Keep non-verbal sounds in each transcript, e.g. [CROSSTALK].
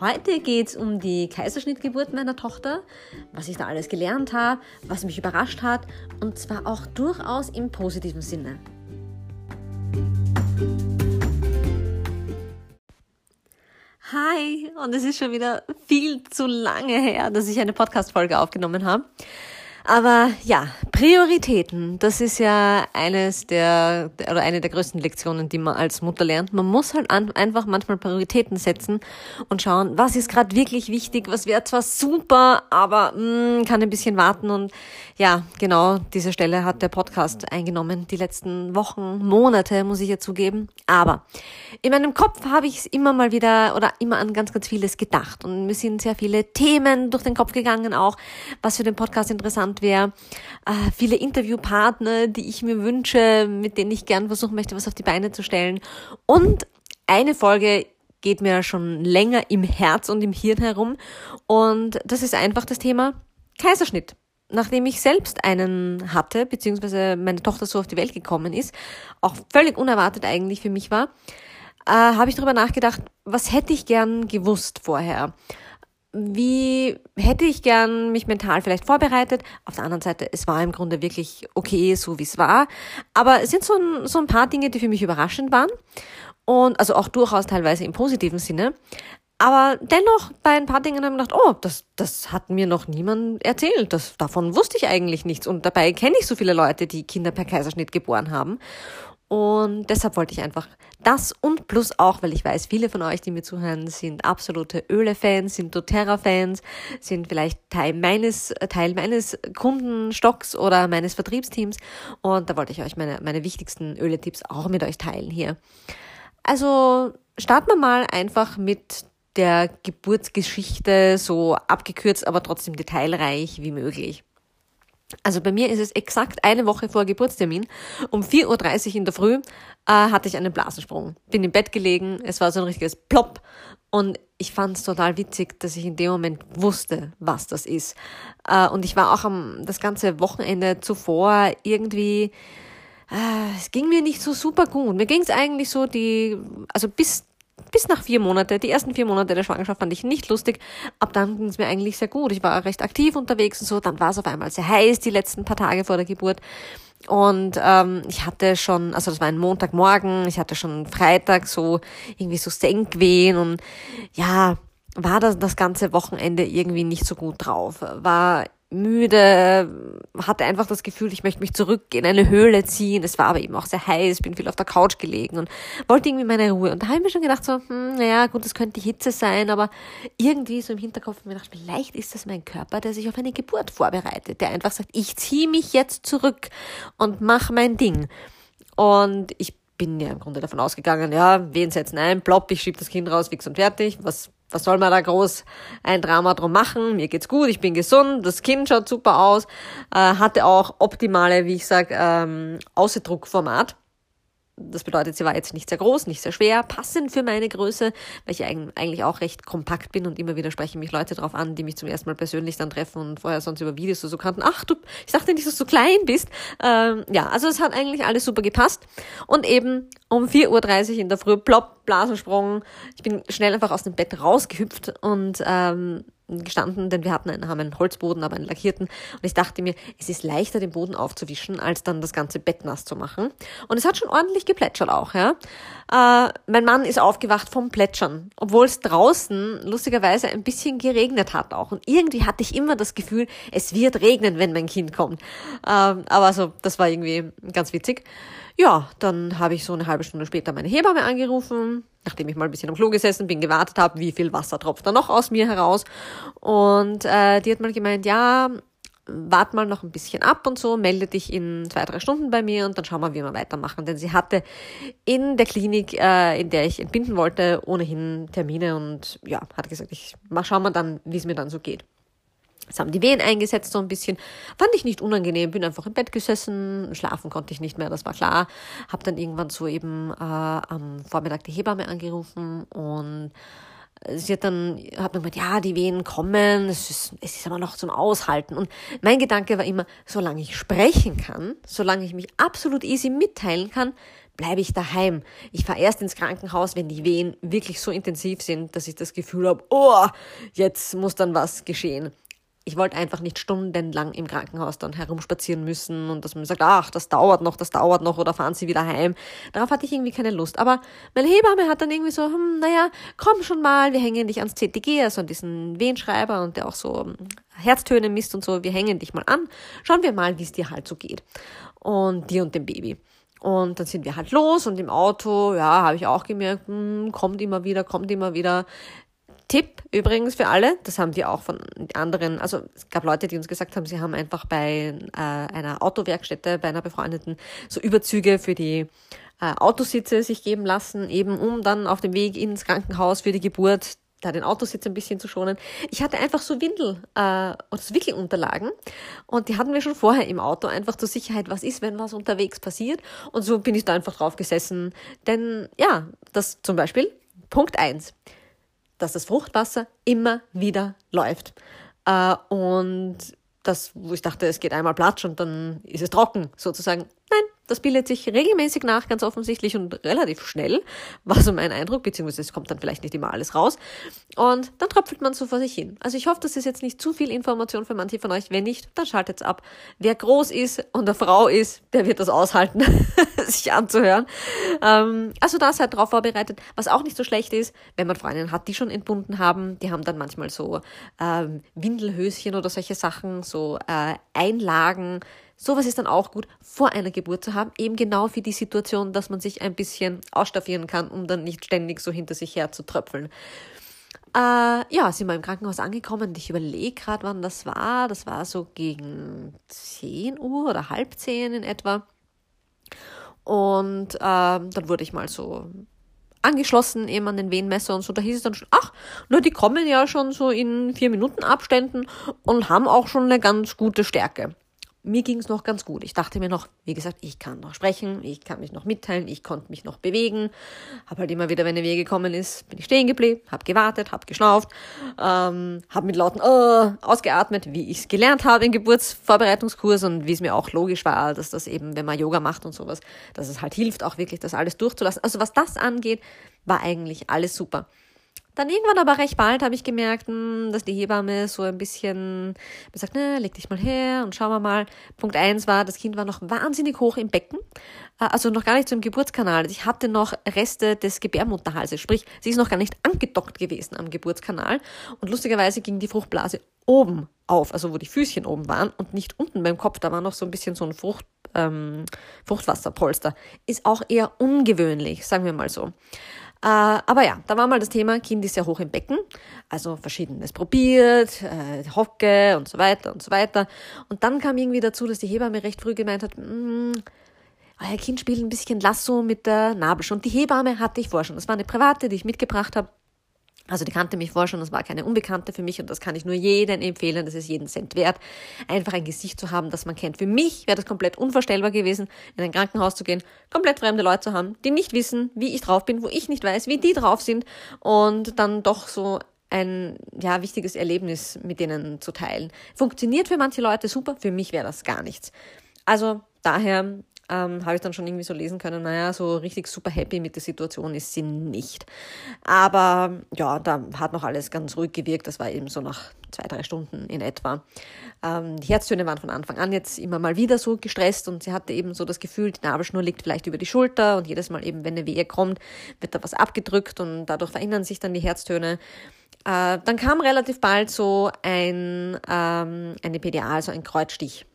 Heute geht es um die Kaiserschnittgeburt meiner Tochter, was ich da alles gelernt habe, was mich überrascht hat und zwar auch durchaus im positiven Sinne. Hi, und es ist schon wieder viel zu lange her, dass ich eine Podcast-Folge aufgenommen habe. Aber ja, Prioritäten, das ist ja eines der, oder eine der größten Lektionen, die man als Mutter lernt. Man muss halt an, einfach manchmal Prioritäten setzen und schauen, was ist gerade wirklich wichtig, was wäre zwar super, aber mh, mm, kann ein bisschen warten. Und ja, genau diese Stelle hat der Podcast eingenommen, die letzten Wochen, Monate, muss ich ja zugeben. Aber in meinem Kopf habe ich es immer mal wieder oder immer an ganz, ganz vieles gedacht. Und mir sind sehr viele Themen durch den Kopf gegangen, auch was für den Podcast interessant interessant wäre. Viele Interviewpartner, die ich mir wünsche, mit denen ich gern versuchen möchte, was auf die Beine zu stellen. Und eine Folge geht mir schon länger im Herz und im Hirn herum. Und das ist einfach das Thema Kaiserschnitt. Nachdem ich selbst einen hatte, beziehungsweise meine Tochter so auf die Welt gekommen ist, auch völlig unerwartet eigentlich für mich war, äh, habe ich darüber nachgedacht, was hätte ich gern gewusst vorher wie hätte ich gern mich mental vielleicht vorbereitet. Auf der anderen Seite, es war im Grunde wirklich okay, so wie es war. Aber es sind so ein, so ein paar Dinge, die für mich überraschend waren. Und also auch durchaus teilweise im positiven Sinne. Aber dennoch, bei ein paar Dingen habe ich gedacht, oh, das, das hat mir noch niemand erzählt. Das, davon wusste ich eigentlich nichts. Und dabei kenne ich so viele Leute, die Kinder per Kaiserschnitt geboren haben. Und deshalb wollte ich einfach das und plus auch, weil ich weiß, viele von euch, die mir zuhören, sind absolute Öle-Fans, sind doTERRA-Fans, sind vielleicht Teil meines, Teil meines Kundenstocks oder meines Vertriebsteams. Und da wollte ich euch meine, meine wichtigsten Öle-Tipps auch mit euch teilen hier. Also starten wir mal einfach mit der Geburtsgeschichte so abgekürzt, aber trotzdem detailreich wie möglich. Also bei mir ist es exakt eine Woche vor Geburtstermin. Um 4.30 Uhr in der Früh äh, hatte ich einen Blasensprung. Bin im Bett gelegen, es war so ein richtiges Plopp. Und ich fand es total witzig, dass ich in dem Moment wusste, was das ist. Äh, und ich war auch am das ganze Wochenende zuvor irgendwie, äh, es ging mir nicht so super gut. Mir ging es eigentlich so die, also bis bis nach vier Monate, die ersten vier Monate der Schwangerschaft fand ich nicht lustig. Ab dann ging es mir eigentlich sehr gut. Ich war recht aktiv unterwegs und so. Dann war es auf einmal sehr heiß die letzten paar Tage vor der Geburt. Und ähm, ich hatte schon, also das war ein Montagmorgen, ich hatte schon Freitag so irgendwie so Senkwehen und ja, war das das ganze Wochenende irgendwie nicht so gut drauf. War müde, hatte einfach das Gefühl, ich möchte mich zurück in eine Höhle ziehen. Es war aber eben auch sehr heiß, bin viel auf der Couch gelegen und wollte irgendwie meine Ruhe. Und da habe ich mir schon gedacht, so, hm, naja, gut, das könnte die Hitze sein, aber irgendwie so im Hinterkopf mir gedacht, vielleicht ist das mein Körper, der sich auf eine Geburt vorbereitet, der einfach sagt, ich ziehe mich jetzt zurück und mach mein Ding. Und ich bin ja im Grunde davon ausgegangen, ja, wen setzen ein, plopp, ich schieb das Kind raus, fix und fertig, was was soll man da groß ein Drama drum machen? Mir geht's gut, ich bin gesund, das Kind schaut super aus, äh, hatte auch optimale, wie ich sag, ähm, Außerdruckformat. Das bedeutet, sie war jetzt nicht sehr groß, nicht sehr schwer, passend für meine Größe, weil ich eigentlich auch recht kompakt bin und immer wieder sprechen mich Leute drauf an, die mich zum ersten Mal persönlich dann treffen und vorher sonst über Videos so kannten. Ach, du, ich dachte nicht, dass du so klein bist. Ähm, ja, also es hat eigentlich alles super gepasst. Und eben um 4.30 Uhr in der Früh, plopp, Blasensprung. Ich bin schnell einfach aus dem Bett rausgehüpft und ähm, gestanden, denn wir hatten einen, haben einen Holzboden, aber einen lackierten. Und ich dachte mir, es ist leichter, den Boden aufzuwischen, als dann das ganze Bett nass zu machen. Und es hat schon ordentlich geplätschert auch, ja. Äh, mein Mann ist aufgewacht vom Plätschern, obwohl es draußen lustigerweise ein bisschen geregnet hat auch. Und irgendwie hatte ich immer das Gefühl, es wird regnen, wenn mein Kind kommt. Ähm, aber so, das war irgendwie ganz witzig. Ja, dann habe ich so eine halbe Stunde später meine Hebamme angerufen, nachdem ich mal ein bisschen am Klo gesessen bin, gewartet habe, wie viel Wasser tropft da noch aus mir heraus. Und äh, die hat mal gemeint, ja, wart mal noch ein bisschen ab und so, melde dich in zwei, drei Stunden bei mir und dann schauen wir, wie wir weitermachen. Denn sie hatte in der Klinik, äh, in der ich entbinden wollte, ohnehin Termine und ja, hat gesagt, ich mal schauen wir dann, wie es mir dann so geht. Jetzt haben die Wehen eingesetzt so ein bisschen. Fand ich nicht unangenehm, bin einfach im Bett gesessen, schlafen konnte ich nicht mehr, das war klar. Hab dann irgendwann so eben äh, am Vormittag die Hebamme angerufen und sie hat dann, hat mir gemeint, ja, die Wehen kommen, es ist, es ist aber noch zum Aushalten. Und mein Gedanke war immer, solange ich sprechen kann, solange ich mich absolut easy mitteilen kann, bleibe ich daheim. Ich fahre erst ins Krankenhaus, wenn die Wehen wirklich so intensiv sind, dass ich das Gefühl habe, oh, jetzt muss dann was geschehen ich wollte einfach nicht stundenlang im Krankenhaus dann herumspazieren müssen und dass man sagt, ach, das dauert noch, das dauert noch oder fahren Sie wieder heim. Darauf hatte ich irgendwie keine Lust. Aber meine Hebamme hat dann irgendwie so, hm, naja, komm schon mal, wir hängen dich ans CTG, also an diesen Wehenschreiber und der auch so hm, Herztöne misst und so, wir hängen dich mal an, schauen wir mal, wie es dir halt so geht. Und dir und dem Baby. Und dann sind wir halt los und im Auto, ja, habe ich auch gemerkt, hm, kommt immer wieder, kommt immer wieder. Tipp übrigens für alle, das haben die auch von anderen, also es gab Leute, die uns gesagt haben, sie haben einfach bei äh, einer Autowerkstätte, bei einer befreundeten, so Überzüge für die äh, Autositze sich geben lassen, eben um dann auf dem Weg ins Krankenhaus für die Geburt da den Autositz ein bisschen zu schonen. Ich hatte einfach so Windel äh, oder so Wickelunterlagen und die hatten wir schon vorher im Auto, einfach zur Sicherheit, was ist, wenn was unterwegs passiert. Und so bin ich da einfach drauf gesessen. Denn ja, das zum Beispiel, Punkt eins dass das Fruchtwasser immer wieder läuft. Äh, und das, wo ich dachte, es geht einmal platsch und dann ist es trocken, sozusagen. Nein, das bildet sich regelmäßig nach, ganz offensichtlich und relativ schnell, war so mein Eindruck, beziehungsweise es kommt dann vielleicht nicht immer alles raus. Und dann tröpfelt man so vor sich hin. Also ich hoffe, das ist jetzt nicht zu viel Information für manche von euch. Wenn nicht, dann schaltet's ab. Wer groß ist und eine Frau ist, der wird das aushalten, [LAUGHS] sich anzuhören. Ähm, also da seid drauf vorbereitet. Was auch nicht so schlecht ist, wenn man Freundinnen hat, die schon entbunden haben, die haben dann manchmal so ähm, Windelhöschen oder solche Sachen, so äh, Einlagen, Sowas ist dann auch gut, vor einer Geburt zu haben, eben genau für die Situation, dass man sich ein bisschen ausstaffieren kann, um dann nicht ständig so hinter sich her zu tröpfeln. Äh, ja, sind wir im Krankenhaus angekommen ich überlege gerade, wann das war. Das war so gegen 10 Uhr oder halb 10 in etwa. Und äh, dann wurde ich mal so angeschlossen eben an den Wehenmesser und so. Da hieß es dann schon, ach, na, die kommen ja schon so in vier Minuten Abständen und haben auch schon eine ganz gute Stärke mir ging es noch ganz gut. Ich dachte mir noch, wie gesagt, ich kann noch sprechen, ich kann mich noch mitteilen, ich konnte mich noch bewegen. Habe halt immer wieder, wenn eine Wehe gekommen ist, bin ich stehen geblieben, habe gewartet, habe geschnauft, ähm, habe mit lauten oh, ausgeatmet, wie ich es gelernt habe im Geburtsvorbereitungskurs und wie es mir auch logisch war, dass das eben, wenn man Yoga macht und sowas, dass es halt hilft, auch wirklich das alles durchzulassen. Also was das angeht, war eigentlich alles super. Dann irgendwann aber recht bald habe ich gemerkt, hm, dass die Hebamme so ein bisschen sagt, ne, leg dich mal her und schauen wir mal. Punkt eins war, das Kind war noch wahnsinnig hoch im Becken, äh, also noch gar nicht zum Geburtskanal. Ich hatte noch Reste des Gebärmutterhalses, sprich, sie ist noch gar nicht angedockt gewesen am Geburtskanal. Und lustigerweise ging die Fruchtblase oben auf, also wo die Füßchen oben waren und nicht unten beim Kopf. Da war noch so ein bisschen so ein Frucht, ähm, Fruchtwasserpolster. Ist auch eher ungewöhnlich, sagen wir mal so. Äh, aber ja, da war mal das Thema, Kind ist ja hoch im Becken, also verschiedenes probiert, äh, Hocke und so weiter und so weiter. Und dann kam irgendwie dazu, dass die Hebamme recht früh gemeint hat, mm, euer Kind spielt ein bisschen Lasso mit der Nabelschnur. Und die Hebamme hatte ich vorher schon. Das war eine private, die ich mitgebracht habe. Also die kannte mich vorher schon, das war keine Unbekannte für mich und das kann ich nur jedem empfehlen, das ist jeden Cent wert, einfach ein Gesicht zu haben, das man kennt. Für mich wäre das komplett unvorstellbar gewesen, in ein Krankenhaus zu gehen, komplett fremde Leute zu haben, die nicht wissen, wie ich drauf bin, wo ich nicht weiß, wie die drauf sind und dann doch so ein ja, wichtiges Erlebnis mit denen zu teilen. Funktioniert für manche Leute super, für mich wäre das gar nichts. Also daher ähm, habe ich dann schon irgendwie so lesen können, naja, so richtig super happy mit der Situation ist sie nicht. Aber ja, da hat noch alles ganz ruhig gewirkt. Das war eben so nach zwei, drei Stunden in etwa. Ähm, die Herztöne waren von Anfang an jetzt immer mal wieder so gestresst und sie hatte eben so das Gefühl, die Nabelschnur liegt vielleicht über die Schulter und jedes Mal eben, wenn eine Wehe kommt, wird da was abgedrückt und dadurch verändern sich dann die Herztöne. Äh, dann kam relativ bald so ein, ähm, eine PDA, also ein Kreuzstich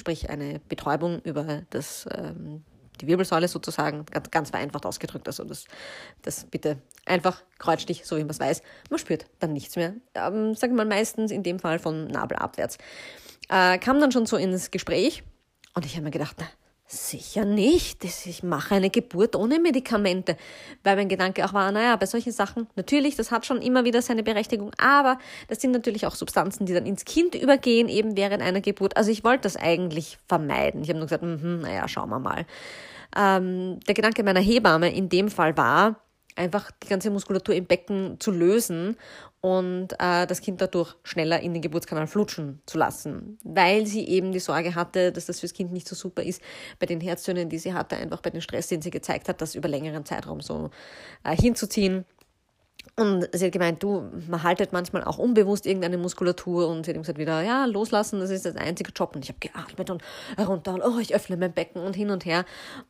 sprich eine Betäubung über das, ähm, die Wirbelsäule sozusagen, ganz, ganz vereinfacht ausgedrückt. Also das, das bitte einfach Kreuzstich, so wie man es weiß. Man spürt dann nichts mehr. Ähm, sagen wir mal meistens in dem Fall von Nabel abwärts. Äh, kam dann schon so ins Gespräch und ich habe mir gedacht, na, Sicher nicht. Ich mache eine Geburt ohne Medikamente. Weil mein Gedanke auch war, naja, bei solchen Sachen, natürlich, das hat schon immer wieder seine Berechtigung, aber das sind natürlich auch Substanzen, die dann ins Kind übergehen, eben während einer Geburt. Also ich wollte das eigentlich vermeiden. Ich habe nur gesagt, mh, naja, schauen wir mal. Ähm, der Gedanke meiner Hebamme in dem Fall war, einfach die ganze Muskulatur im Becken zu lösen und äh, das Kind dadurch schneller in den Geburtskanal flutschen zu lassen, weil sie eben die Sorge hatte, dass das fürs Kind nicht so super ist, bei den Herztönen, die sie hatte, einfach bei dem Stress, den sie gezeigt hat, das über längeren Zeitraum so äh, hinzuziehen. Und sie hat gemeint, du, man haltet manchmal auch unbewusst irgendeine Muskulatur und sie hat ihm gesagt wieder, ja, loslassen, das ist das einzige Job. Und ich habe geatmet und runter und oh, ich öffne mein Becken und hin und her.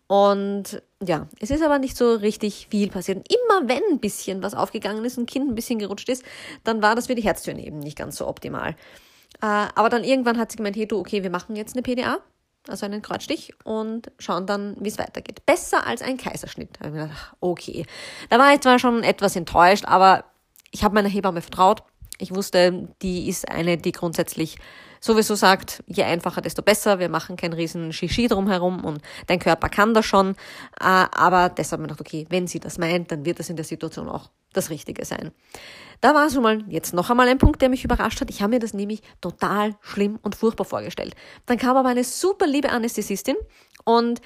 Und ja, es ist aber nicht so richtig viel passiert. Und immer wenn ein bisschen was aufgegangen ist ein Kind ein bisschen gerutscht ist, dann war das für die Herztöne eben nicht ganz so optimal. Äh, aber dann irgendwann hat sie gemeint, hey du, okay, wir machen jetzt eine PDA also einen Kreuzstich und schauen dann, wie es weitergeht. Besser als ein Kaiserschnitt. Da ich gedacht, okay. Da war ich zwar schon etwas enttäuscht, aber ich habe meiner Hebamme vertraut. Ich wusste, die ist eine, die grundsätzlich sowieso sagt, je einfacher, desto besser. Wir machen kein riesen Shishi drumherum und dein Körper kann das schon. Äh, aber deshalb habe ich gedacht, okay, wenn sie das meint, dann wird das in der Situation auch das Richtige sein. Da war schon mal jetzt noch einmal ein Punkt, der mich überrascht hat. Ich habe mir das nämlich total schlimm und furchtbar vorgestellt. Dann kam aber eine super liebe Anästhesistin und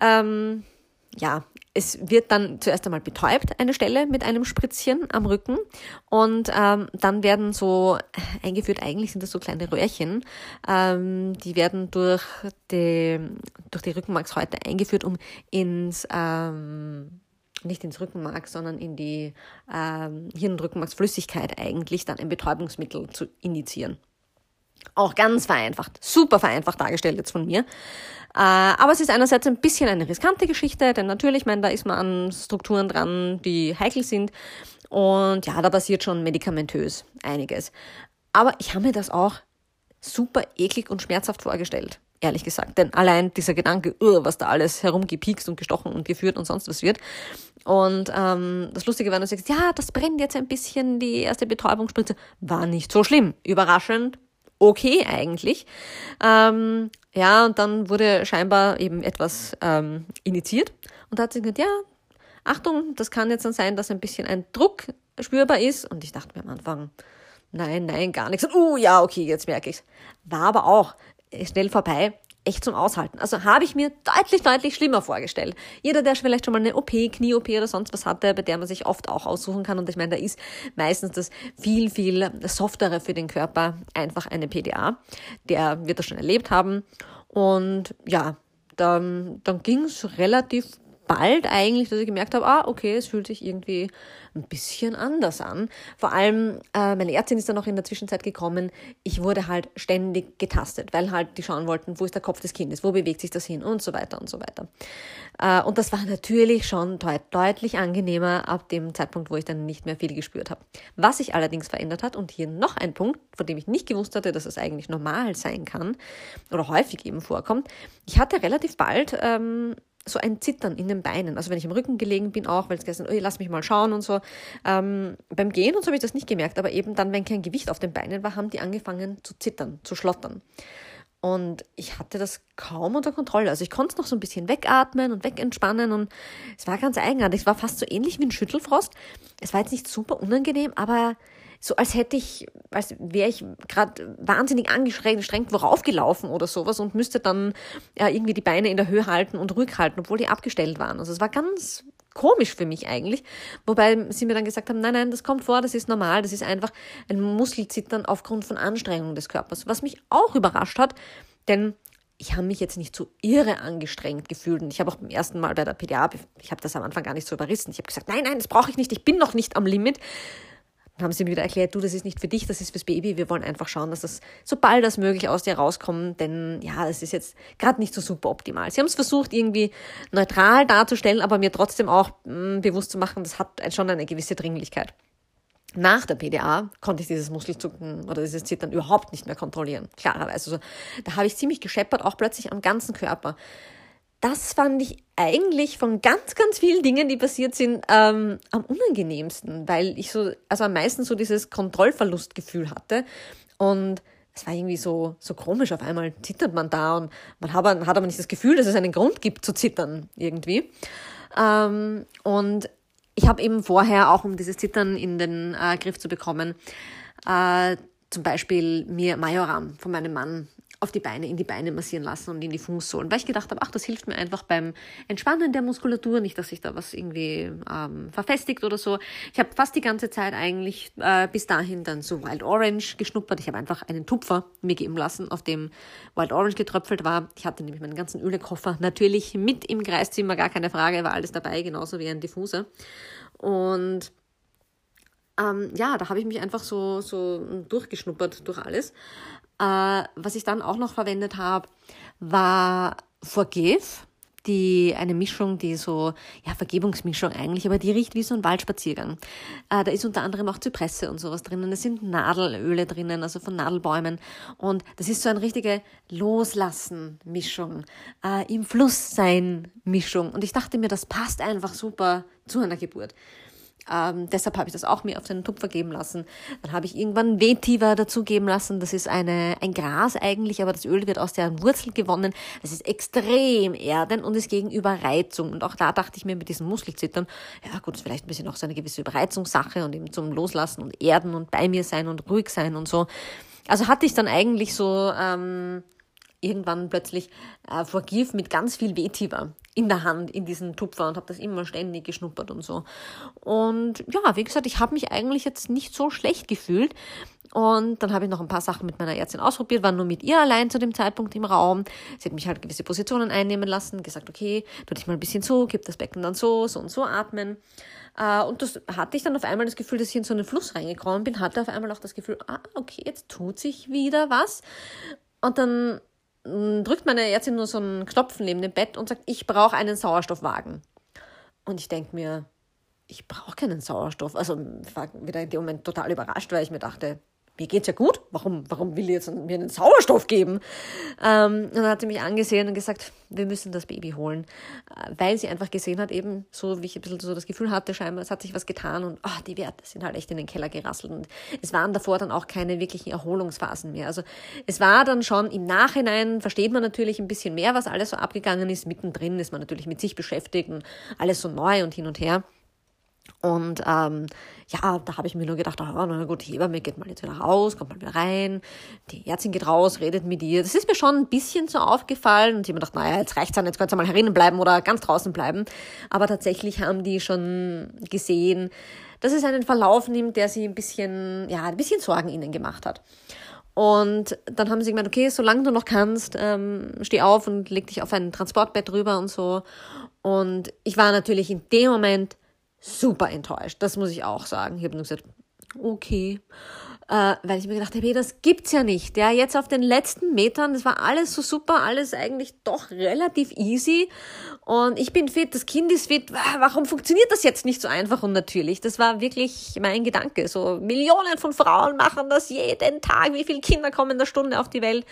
ähm, ja, es wird dann zuerst einmal betäubt, eine Stelle mit einem Spritzchen am Rücken und ähm, dann werden so eingeführt, eigentlich sind das so kleine Röhrchen, ähm, die werden durch die, durch die Rückenmarkshäute eingeführt, um ins ähm, nicht ins Rückenmark, sondern in die ähm, Hirn- und Rückenmarksflüssigkeit eigentlich dann ein Betäubungsmittel zu initiieren. Auch ganz vereinfacht, super vereinfacht dargestellt jetzt von mir. Äh, aber es ist einerseits ein bisschen eine riskante Geschichte, denn natürlich, meine, da ist man an Strukturen dran, die heikel sind. Und ja, da passiert schon medikamentös einiges. Aber ich habe mir das auch super eklig und schmerzhaft vorgestellt ehrlich gesagt. Denn allein dieser Gedanke, was da alles herumgepiekst und gestochen und geführt und sonst was wird. Und ähm, das Lustige war, du sagst, ja, das brennt jetzt ein bisschen, die erste Betäubungsspritze. War nicht so schlimm. Überraschend. Okay eigentlich. Ähm, ja, und dann wurde scheinbar eben etwas ähm, initiiert. Und da hat sie gesagt, ja, Achtung, das kann jetzt dann sein, dass ein bisschen ein Druck spürbar ist. Und ich dachte mir am Anfang, nein, nein, gar nichts. Und, uh, ja, okay, jetzt merke ich's. War aber auch schnell vorbei. Echt zum Aushalten. Also habe ich mir deutlich, deutlich schlimmer vorgestellt. Jeder, der vielleicht schon mal eine OP, Knie-OP oder sonst was hatte, bei der man sich oft auch aussuchen kann. Und ich meine, da ist meistens das viel, viel softere für den Körper einfach eine PDA. Der wird das schon erlebt haben. Und ja, dann, dann ging es relativ bald eigentlich, dass ich gemerkt habe, ah, okay, es fühlt sich irgendwie ein bisschen anders an. Vor allem, äh, meine Ärztin ist dann auch in der Zwischenzeit gekommen. Ich wurde halt ständig getastet, weil halt die schauen wollten, wo ist der Kopf des Kindes, wo bewegt sich das hin und so weiter und so weiter. Äh, und das war natürlich schon deut deutlich angenehmer ab dem Zeitpunkt, wo ich dann nicht mehr viel gespürt habe. Was sich allerdings verändert hat, und hier noch ein Punkt, von dem ich nicht gewusst hatte, dass es eigentlich normal sein kann oder häufig eben vorkommt. Ich hatte relativ bald ähm, so ein Zittern in den Beinen. Also wenn ich im Rücken gelegen bin auch, weil es gestern, oh, lass mich mal schauen und so. Ähm, beim Gehen und so habe ich das nicht gemerkt, aber eben dann, wenn kein Gewicht auf den Beinen war, haben die angefangen zu zittern, zu schlottern. Und ich hatte das kaum unter Kontrolle. Also ich konnte es noch so ein bisschen wegatmen und wegentspannen und es war ganz eigenartig. Es war fast so ähnlich wie ein Schüttelfrost. Es war jetzt nicht super unangenehm, aber so als hätte ich, als wäre ich gerade wahnsinnig angestrengt worauf gelaufen oder sowas und müsste dann ja, irgendwie die Beine in der Höhe halten und ruhig halten, obwohl die abgestellt waren. Also es war ganz komisch für mich eigentlich. Wobei sie mir dann gesagt haben, nein, nein, das kommt vor, das ist normal, das ist einfach ein Muskelzittern aufgrund von Anstrengungen des Körpers. Was mich auch überrascht hat, denn ich habe mich jetzt nicht so irre angestrengt gefühlt. Und ich habe auch beim ersten Mal bei der PDA, ich habe das am Anfang gar nicht so überrissen. Ich habe gesagt, nein, nein, das brauche ich nicht, ich bin noch nicht am Limit. Haben sie mir wieder erklärt, du, das ist nicht für dich, das ist fürs Baby. Wir wollen einfach schauen, dass das so bald als möglich aus dir rauskommt, denn ja, das ist jetzt gerade nicht so super optimal. Sie haben es versucht, irgendwie neutral darzustellen, aber mir trotzdem auch mh, mm, bewusst zu machen, das hat schon eine gewisse Dringlichkeit. Nach der PDA konnte ich dieses Muskelzucken oder dieses Zittern überhaupt nicht mehr kontrollieren. Klarerweise. Also, da habe ich ziemlich gescheppert, auch plötzlich am ganzen Körper das fand ich eigentlich von ganz, ganz vielen Dingen, die passiert sind, ähm, am unangenehmsten, weil ich so, also am meisten so dieses Kontrollverlustgefühl hatte und es war irgendwie so, so komisch. Auf einmal zittert man da und man hat, hat aber nicht das Gefühl, dass es einen Grund gibt zu zittern irgendwie. Ähm, und ich habe eben vorher, auch um dieses Zittern in den äh, Griff zu bekommen, äh, zum Beispiel mir Majoram von meinem Mann auf die Beine, in die Beine massieren lassen und in die Fußsohlen, weil ich gedacht habe, ach, das hilft mir einfach beim Entspannen der Muskulatur, nicht, dass sich da was irgendwie ähm, verfestigt oder so. Ich habe fast die ganze Zeit eigentlich äh, bis dahin dann so Wild Orange geschnuppert. Ich habe einfach einen Tupfer mir geben lassen, auf dem Wild Orange getröpfelt war. Ich hatte nämlich meinen ganzen Ölekoffer natürlich mit im Kreiszimmer, gar keine Frage, war alles dabei, genauso wie ein Diffuser. Und ähm, ja, da habe ich mich einfach so, so durchgeschnuppert durch alles. Äh, was ich dann auch noch verwendet habe, war Forgive, die eine Mischung, die so, ja, Vergebungsmischung eigentlich, aber die riecht wie so ein Waldspaziergang. Äh, da ist unter anderem auch Zypresse und sowas drinnen. Es sind Nadelöle drinnen, also von Nadelbäumen. Und das ist so eine richtige Loslassen-Mischung, äh, im Fluss sein Mischung. Und ich dachte mir, das passt einfach super zu einer Geburt. Ähm, deshalb habe ich das auch mir auf den Tupfer geben lassen. Dann habe ich irgendwann Vetiver dazugeben lassen. Das ist eine, ein Gras eigentlich, aber das Öl wird aus der Wurzel gewonnen. Das ist extrem erdend und ist gegen Überreizung. Und auch da dachte ich mir mit diesem Muskelzittern, ja gut, ist vielleicht ein bisschen auch so eine gewisse Überreizungssache und eben zum Loslassen und Erden und bei mir sein und ruhig sein und so. Also hatte ich dann eigentlich so ähm, irgendwann plötzlich äh, Forgive mit ganz viel Vetiver in der Hand in diesen Tupfer und habe das immer ständig geschnuppert und so. Und ja, wie gesagt, ich habe mich eigentlich jetzt nicht so schlecht gefühlt. Und dann habe ich noch ein paar Sachen mit meiner Ärztin ausprobiert, war nur mit ihr allein zu dem Zeitpunkt im Raum. Sie hat mich halt gewisse Positionen einnehmen lassen, gesagt, okay, tu dich mal ein bisschen so, gib das Becken dann so, so und so atmen. Äh, und das hatte ich dann auf einmal das Gefühl, dass ich in so einen Fluss reingekommen bin, hatte auf einmal auch das Gefühl, ah, okay, jetzt tut sich wieder was. Und dann drückt meine Ärztin nur so einen Knopf neben dem Bett und sagt, ich brauche einen Sauerstoffwagen. Und ich denke mir, ich brauche keinen Sauerstoff. Also ich war wieder in dem Moment total überrascht, weil ich mir dachte, mir geht's ja gut. Warum, warum will jetzt mir einen Sauerstoff geben? Ähm, und dann hat sie mich angesehen und gesagt, wir müssen das Baby holen. Äh, weil sie einfach gesehen hat, eben so, wie ich ein bisschen so das Gefühl hatte, scheinbar, es hat sich was getan und oh, die Werte sind halt echt in den Keller gerasselt. Und es waren davor dann auch keine wirklichen Erholungsphasen mehr. Also es war dann schon im Nachhinein, versteht man natürlich ein bisschen mehr, was alles so abgegangen ist. Mittendrin ist man natürlich mit sich beschäftigt und alles so neu und hin und her. Und ähm, ja, da habe ich mir nur gedacht, oh, na gut, Hebamme geht mal jetzt wieder raus, kommt mal wieder rein. Die Ärztin geht raus, redet mit ihr. Das ist mir schon ein bisschen so aufgefallen. Und ich habe mir gedacht, naja, jetzt reicht's dann, jetzt könnt ihr mal herinnen bleiben oder ganz draußen bleiben. Aber tatsächlich haben die schon gesehen, dass es einen Verlauf nimmt, der sie ein bisschen, ja, ein bisschen Sorgen ihnen gemacht hat. Und dann haben sie gemeint, okay, solange du noch kannst, ähm, steh auf und leg dich auf ein Transportbett drüber und so. Und ich war natürlich in dem Moment super enttäuscht. Das muss ich auch sagen. Ich habe nur gesagt, okay. Äh, weil ich mir gedacht habe, hey, das gibt's ja nicht. Ja, jetzt auf den letzten Metern, das war alles so super, alles eigentlich doch relativ easy. Und ich bin fit, das Kind ist fit. Warum funktioniert das jetzt nicht so einfach und natürlich? Das war wirklich mein Gedanke. So Millionen von Frauen machen das jeden Tag. Wie viele Kinder kommen in der Stunde auf die Welt?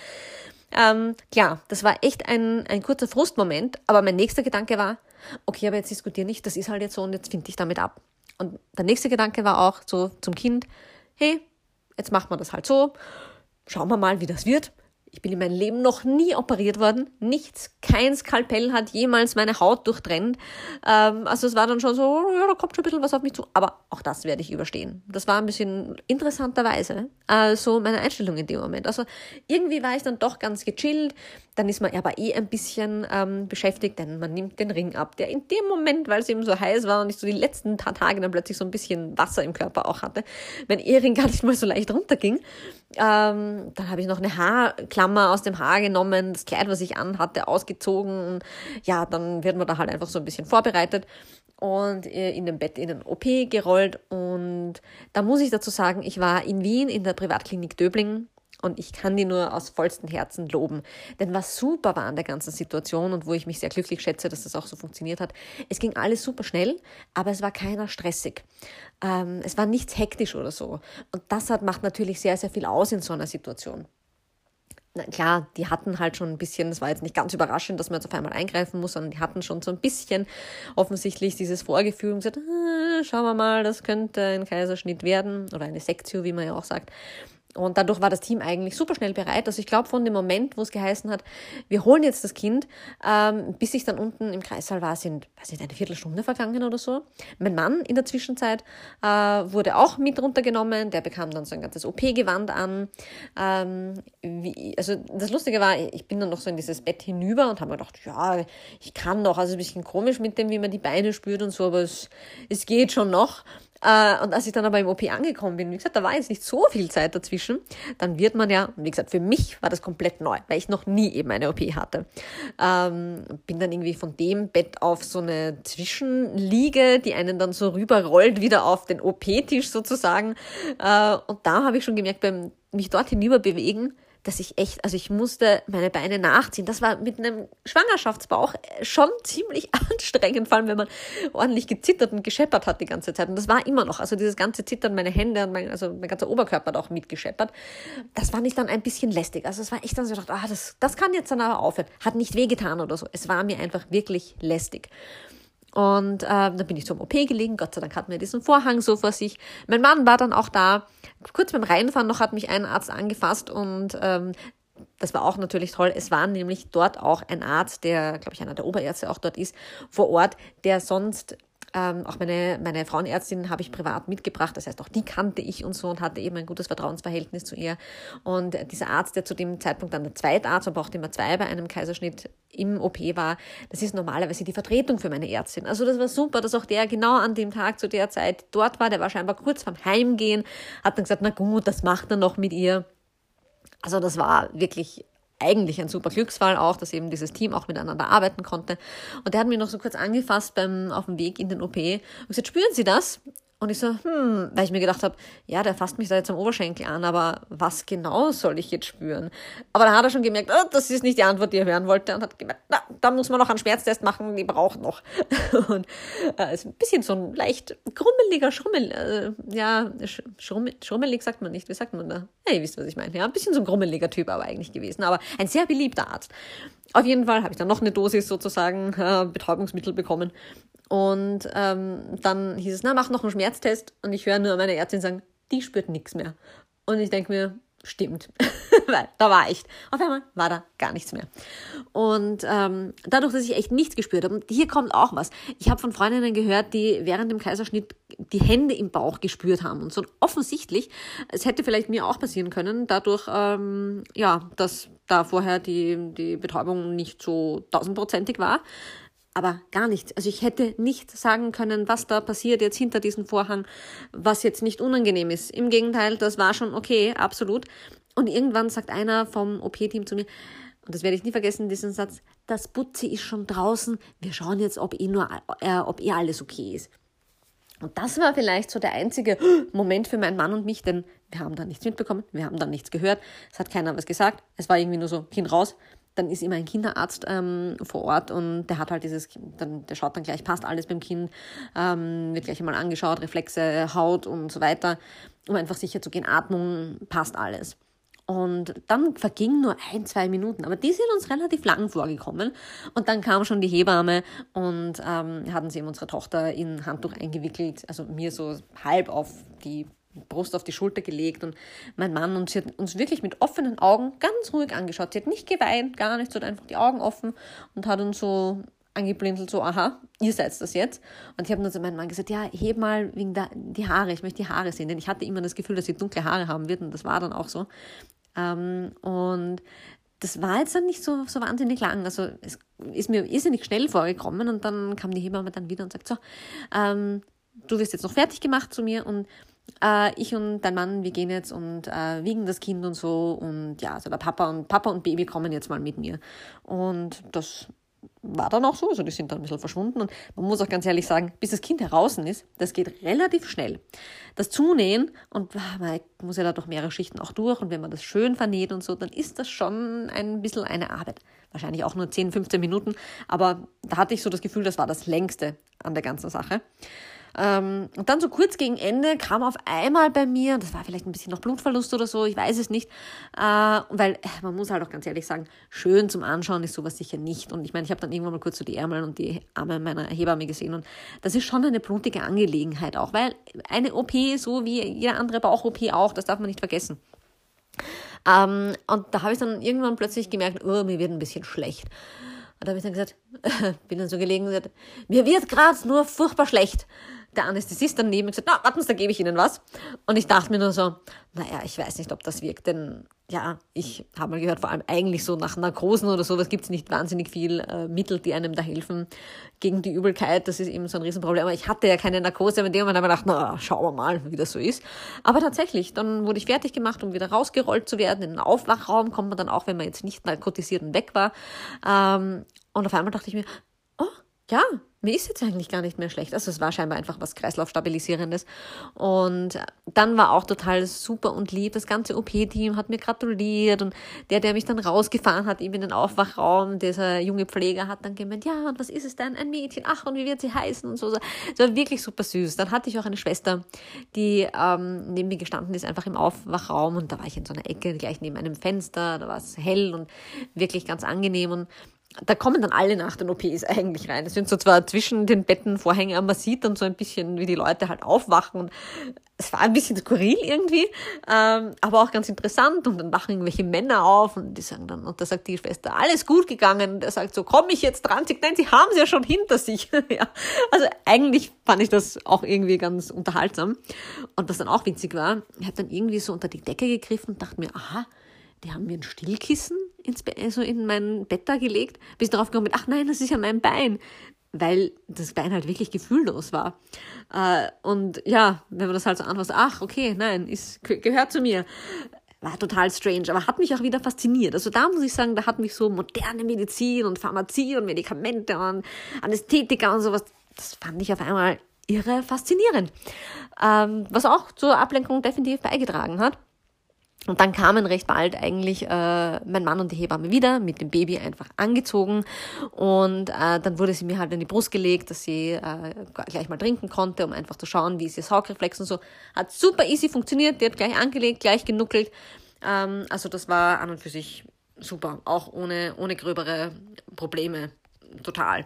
Ähm, klar, das war echt ein, ein kurzer Frustmoment, aber mein nächster Gedanke war, okay, aber jetzt diskutier nicht, das ist halt jetzt so und jetzt finde ich damit ab. Und der nächste Gedanke war auch so zum Kind, hey, jetzt machen wir das halt so, schauen wir mal, wie das wird. Ich bin in meinem Leben noch nie operiert worden. Nichts, kein Skalpell hat jemals meine Haut durchtrennt. Ähm, also es war dann schon so, ja, da kommt schon ein bisschen was auf mich zu. Aber auch das werde ich überstehen. Das war ein bisschen interessanterweise äh, so meine Einstellung in dem Moment. Also irgendwie war ich dann doch ganz gechillt. Dann ist man aber eh ein bisschen ähm, beschäftigt, denn man nimmt den Ring ab, der in dem Moment, weil es eben so heiß war und ich so die letzten paar Tage dann plötzlich so ein bisschen Wasser im Körper auch hatte, mein Ehering gar nicht mal so leicht runterging. Ähm, dann habe ich noch eine Haarklammer aus dem Haar genommen, das Kleid, was ich anhatte, ausgezogen. Und ja, dann wird man da halt einfach so ein bisschen vorbereitet und äh, in dem Bett in den OP gerollt. Und da muss ich dazu sagen, ich war in Wien in der Privatklinik Döbling und ich kann die nur aus vollstem Herzen loben. Denn was super war an der ganzen Situation und wo ich mich sehr glücklich schätze, dass das auch so funktioniert hat, es ging alles super schnell, aber es war keiner stressig. Ähm, es war nichts hektisch oder so. Und das hat, macht natürlich sehr, sehr viel aus in so einer Situation. Na klar, die hatten halt schon ein bisschen, das war jetzt nicht ganz überraschend, dass man jetzt auf einmal eingreifen muss, sondern die hatten schon so ein bisschen offensichtlich dieses Vorgefühl und gesagt, ah, schauen wir mal, das könnte ein Kaiserschnitt werden oder eine Sektio, wie man ja auch sagt. Und dadurch war das Team eigentlich super schnell bereit. Also ich glaube, von dem Moment, wo es geheißen hat, wir holen jetzt das Kind, ähm, bis ich dann unten im Kreissaal war, sind, weiß nicht, eine Viertelstunde vergangen oder so. Mein Mann in der Zwischenzeit äh, wurde auch mit runtergenommen. Der bekam dann so ein ganzes OP-Gewand an. Ähm, wie, also das Lustige war, ich bin dann noch so in dieses Bett hinüber und habe mir gedacht, ja, ich kann doch. Also ein bisschen komisch mit dem, wie man die Beine spürt und so, aber es, es geht schon noch. Äh, und als ich dann aber im OP angekommen bin, wie gesagt, da war jetzt nicht so viel Zeit dazwischen, dann wird man ja, wie gesagt, für mich war das komplett neu, weil ich noch nie eben eine OP hatte. Ähm, bin dann irgendwie von dem Bett auf so eine Zwischenliege, die einen dann so rüberrollt, wieder auf den OP-Tisch sozusagen. Äh, und da habe ich schon gemerkt, beim mich dort hinüber bewegen, dass ich echt, also ich musste meine Beine nachziehen. Das war mit einem Schwangerschaftsbauch schon ziemlich [LAUGHS] anstrengend, vor allem wenn man ordentlich gezittert und gescheppert hat die ganze Zeit. Und das war immer noch, also dieses ganze Zittern, meine Hände und mein, also mein ganzer Oberkörper hat auch mitgescheppert. Das fand ich dann ein bisschen lästig. Also es war echt dann so, ich dachte, ah, das, das kann jetzt dann aber aufhören. Hat nicht wehgetan oder so. Es war mir einfach wirklich lästig. Und äh, dann bin ich zum OP gelegen. Gott sei Dank hatten wir diesen Vorhang so vor sich. Mein Mann war dann auch da. Kurz beim Reinfahren noch hat mich ein Arzt angefasst und ähm, das war auch natürlich toll. Es war nämlich dort auch ein Arzt, der, glaube ich, einer der Oberärzte auch dort ist, vor Ort, der sonst ähm, auch meine, meine Frauenärztin habe ich privat mitgebracht. Das heißt, auch die kannte ich und so und hatte eben ein gutes Vertrauensverhältnis zu ihr. Und dieser Arzt, der zu dem Zeitpunkt dann der Zweitarzt, man braucht immer zwei bei einem Kaiserschnitt im OP war, das ist normalerweise die Vertretung für meine Ärztin. Also das war super, dass auch der genau an dem Tag zu der Zeit dort war. Der war scheinbar kurz vorm Heimgehen, hat dann gesagt, na gut, das macht er noch mit ihr. Also das war wirklich eigentlich ein super Glücksfall auch, dass eben dieses Team auch miteinander arbeiten konnte. Und der hat mich noch so kurz angefasst beim, auf dem Weg in den OP und gesagt, spüren Sie das? Und ich so, hm, weil ich mir gedacht habe, ja, der fasst mich da jetzt am Oberschenkel an, aber was genau soll ich jetzt spüren? Aber dann hat er schon gemerkt, oh, das ist nicht die Antwort, die er hören wollte und hat gemerkt, na, da muss man noch einen Schmerztest machen, die braucht noch. [LAUGHS] und äh, ist ein bisschen so ein leicht grummeliger Schrummel, äh, ja, schrummel, schrummelig sagt man nicht, wie sagt man da? Ja, ihr wisst, was ich meine. Ja, ein bisschen so ein grummeliger Typ aber eigentlich gewesen, aber ein sehr beliebter Arzt. Auf jeden Fall habe ich dann noch eine Dosis sozusagen äh, Betäubungsmittel bekommen und ähm, dann hieß es, na, mach noch einen Schmerztest. Und ich höre nur meine Ärztin sagen, die spürt nichts mehr. Und ich denke mir, stimmt. [LAUGHS] Weil da war echt. Auf einmal war da gar nichts mehr. Und ähm, dadurch, dass ich echt nichts gespürt habe, und hier kommt auch was. Ich habe von Freundinnen gehört, die während dem Kaiserschnitt die Hände im Bauch gespürt haben. Und so offensichtlich, es hätte vielleicht mir auch passieren können, dadurch, ähm, ja, dass da vorher die, die Betäubung nicht so tausendprozentig war aber gar nichts. Also ich hätte nicht sagen können, was da passiert jetzt hinter diesem Vorhang, was jetzt nicht unangenehm ist. Im Gegenteil, das war schon okay, absolut. Und irgendwann sagt einer vom OP-Team zu mir, und das werde ich nie vergessen, diesen Satz, das Putzi ist schon draußen, wir schauen jetzt, ob eh, nur, äh, ob eh alles okay ist. Und das war vielleicht so der einzige Moment für meinen Mann und mich, denn wir haben da nichts mitbekommen, wir haben da nichts gehört, es hat keiner was gesagt, es war irgendwie nur so, Kind raus, dann ist immer ein Kinderarzt ähm, vor Ort und der hat halt dieses, dann, der schaut dann gleich, passt alles beim Kind, ähm, wird gleich einmal angeschaut, Reflexe, Haut und so weiter, um einfach sicher zu gehen, Atmung, passt alles. Und dann verging nur ein, zwei Minuten, aber die sind uns relativ lang vorgekommen. Und dann kam schon die Hebamme und ähm, hatten sie eben unsere Tochter in Handtuch eingewickelt, also mir so halb auf die Brust auf die Schulter gelegt und mein Mann und sie hat uns wirklich mit offenen Augen ganz ruhig angeschaut. Sie hat nicht geweint, gar nichts, hat einfach die Augen offen und hat uns so angeblinzelt, so, aha, ihr seid das jetzt. Und ich habe nur zu meinem Mann gesagt, ja, heb mal wegen der, die Haare, ich möchte die Haare sehen, denn ich hatte immer das Gefühl, dass sie dunkle Haare haben wird und das war dann auch so. Ähm, und das war jetzt dann nicht so, so wahnsinnig lang. Also es ist mir irrsinnig schnell vorgekommen und dann kam die Hebamme dann wieder und sagt so, ähm, du wirst jetzt noch fertig gemacht zu mir und äh, ich und dein Mann, wir gehen jetzt und äh, wiegen das Kind und so und ja, also der Papa und Papa und Baby kommen jetzt mal mit mir. Und das war dann auch so, also die sind dann ein bisschen verschwunden und man muss auch ganz ehrlich sagen, bis das Kind heraus ist, das geht relativ schnell. Das Zunähen und ah, man muss ja da durch mehrere Schichten auch durch und wenn man das schön vernäht und so, dann ist das schon ein bisschen eine Arbeit. Wahrscheinlich auch nur 10, 15 Minuten, aber da hatte ich so das Gefühl, das war das längste an der ganzen Sache. Ähm, und dann so kurz gegen Ende kam auf einmal bei mir, das war vielleicht ein bisschen noch Blutverlust oder so, ich weiß es nicht, äh, weil äh, man muss halt auch ganz ehrlich sagen, schön zum Anschauen ist sowas sicher nicht. Und ich meine, ich habe dann irgendwann mal kurz so die Ärmel und die Arme meiner Hebamme gesehen und das ist schon eine blutige Angelegenheit auch, weil eine OP, so wie jede andere Bauch-OP auch, das darf man nicht vergessen. Ähm, und da habe ich dann irgendwann plötzlich gemerkt, oh, mir wird ein bisschen schlecht. Und da habe ich dann gesagt, [LAUGHS] bin dann so gelegen und gesagt, mir wird gerade nur furchtbar schlecht der Anästhesist dann neben gesagt, na, warten Sie, da gebe ich Ihnen was. Und ich dachte mir nur so, naja, ich weiß nicht, ob das wirkt, denn ja, ich habe mal gehört, vor allem eigentlich so nach Narkosen oder sowas gibt es nicht wahnsinnig viel äh, Mittel, die einem da helfen gegen die Übelkeit. Das ist eben so ein Riesenproblem. Aber ich hatte ja keine Narkose, mit dem man gedacht, na, schauen wir mal, wie das so ist. Aber tatsächlich, dann wurde ich fertig gemacht, um wieder rausgerollt zu werden. In den Aufwachraum kommt man dann auch, wenn man jetzt nicht narkotisiert und weg war. Ähm, und auf einmal dachte ich mir, oh, ja, mir ist jetzt eigentlich gar nicht mehr schlecht. Also es war scheinbar einfach was Kreislaufstabilisierendes. Und dann war auch total super und lieb. Das ganze OP-Team hat mir gratuliert und der, der mich dann rausgefahren hat, eben in den Aufwachraum, dieser junge Pfleger hat dann gemeint, ja, und was ist es denn? Ein Mädchen. Ach, und wie wird sie heißen? Und so. Das war wirklich super süß. Dann hatte ich auch eine Schwester, die ähm, neben mir gestanden ist, einfach im Aufwachraum und da war ich in so einer Ecke, gleich neben einem Fenster. Da war es hell und wirklich ganz angenehm und da kommen dann alle nach den OPs eigentlich rein. Es sind so zwar zwischen den Betten Vorhänge, aber man sieht dann so ein bisschen, wie die Leute halt aufwachen. Und es war ein bisschen skurril irgendwie, ähm, aber auch ganz interessant. Und dann wachen irgendwelche Männer auf und die sagen dann, und da sagt die Schwester, alles gut gegangen. Und er sagt so, komme ich jetzt dran? Sie, nein, sie haben es ja schon hinter sich. [LAUGHS] ja. Also eigentlich fand ich das auch irgendwie ganz unterhaltsam. Und was dann auch witzig war, ich habe dann irgendwie so unter die Decke gegriffen und dachte mir, aha, die haben mir ein Stillkissen ins Be also in mein Bett da gelegt, bis darauf gekommen ach nein, das ist ja mein Bein, weil das Bein halt wirklich gefühllos war. Äh, und ja, wenn man das halt so anfasst, ach, okay, nein, ist, gehört zu mir. War total strange, aber hat mich auch wieder fasziniert. Also da muss ich sagen, da hat mich so moderne Medizin und Pharmazie und Medikamente und Anästhetika und sowas, das fand ich auf einmal irre faszinierend. Ähm, was auch zur Ablenkung definitiv beigetragen hat. Und dann kamen recht bald eigentlich äh, mein Mann und die Hebamme wieder mit dem Baby einfach angezogen und äh, dann wurde sie mir halt in die Brust gelegt, dass sie äh, gleich mal trinken konnte, um einfach zu schauen, wie ist ihr Saugreflex und so. Hat super easy funktioniert, die hat gleich angelegt, gleich genuckelt. Ähm, also das war an und für sich super, auch ohne, ohne gröbere Probleme, total.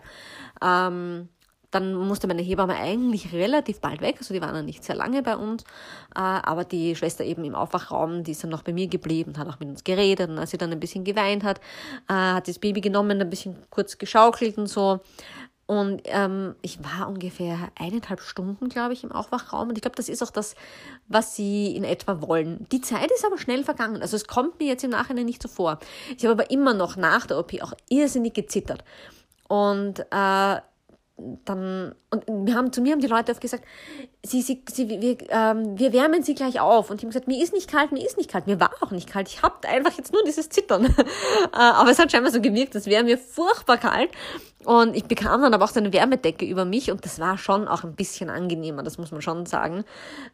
Ähm, dann musste meine Hebamme eigentlich relativ bald weg, also die waren dann nicht sehr lange bei uns, äh, aber die Schwester eben im Aufwachraum, die ist dann noch bei mir geblieben, hat auch mit uns geredet und als sie dann ein bisschen geweint hat, äh, hat das Baby genommen, ein bisschen kurz geschaukelt und so. Und ähm, ich war ungefähr eineinhalb Stunden, glaube ich, im Aufwachraum. Und ich glaube, das ist auch das, was sie in etwa wollen. Die Zeit ist aber schnell vergangen. Also es kommt mir jetzt im Nachhinein nicht so vor. Ich habe aber immer noch nach der OP auch irrsinnig gezittert. Und äh, dann, und wir haben, zu mir haben die Leute oft gesagt, sie, sie, sie, wir, ähm, wir wärmen sie gleich auf. Und ich habe gesagt, mir ist nicht kalt, mir ist nicht kalt. Mir war auch nicht kalt. Ich habe einfach jetzt nur dieses Zittern. [LAUGHS] Äh, aber es hat scheinbar so gewirkt, als wäre mir furchtbar kalt. Und ich bekam dann aber auch so eine Wärmedecke über mich und das war schon auch ein bisschen angenehmer, das muss man schon sagen,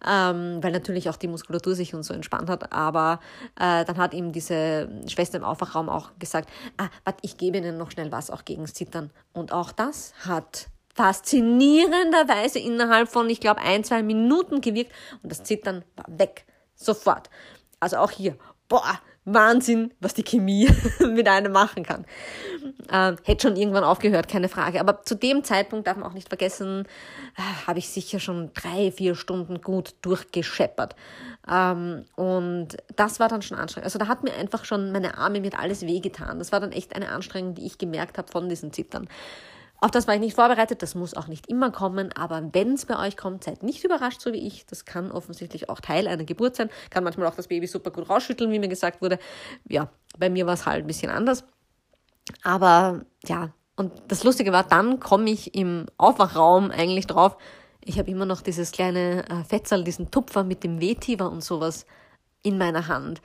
ähm, weil natürlich auch die Muskulatur sich und so entspannt hat. Aber äh, dann hat ihm diese Schwester im Aufwachraum auch gesagt, ah, warte, ich gebe Ihnen noch schnell was auch gegen Zittern. Und auch das hat faszinierenderweise innerhalb von, ich glaube, ein, zwei Minuten gewirkt und das Zittern war weg. Sofort. Also auch hier, boah, Wahnsinn, was die Chemie [LAUGHS] mit einem machen kann. Ähm, hätte schon irgendwann aufgehört, keine Frage. Aber zu dem Zeitpunkt darf man auch nicht vergessen, äh, habe ich sicher schon drei, vier Stunden gut durchgescheppert. Ähm, und das war dann schon anstrengend. Also da hat mir einfach schon meine Arme mit alles wehgetan. Das war dann echt eine Anstrengung, die ich gemerkt habe von diesen Zittern. Auf das war ich nicht vorbereitet, das muss auch nicht immer kommen, aber wenn es bei euch kommt, seid nicht überrascht, so wie ich. Das kann offensichtlich auch Teil einer Geburt sein, kann manchmal auch das Baby super gut rausschütteln, wie mir gesagt wurde. Ja, bei mir war es halt ein bisschen anders. Aber ja, und das Lustige war, dann komme ich im Aufwachraum eigentlich drauf. Ich habe immer noch dieses kleine äh, Fetzerl, diesen Tupfer mit dem Vetiver und sowas in meiner Hand.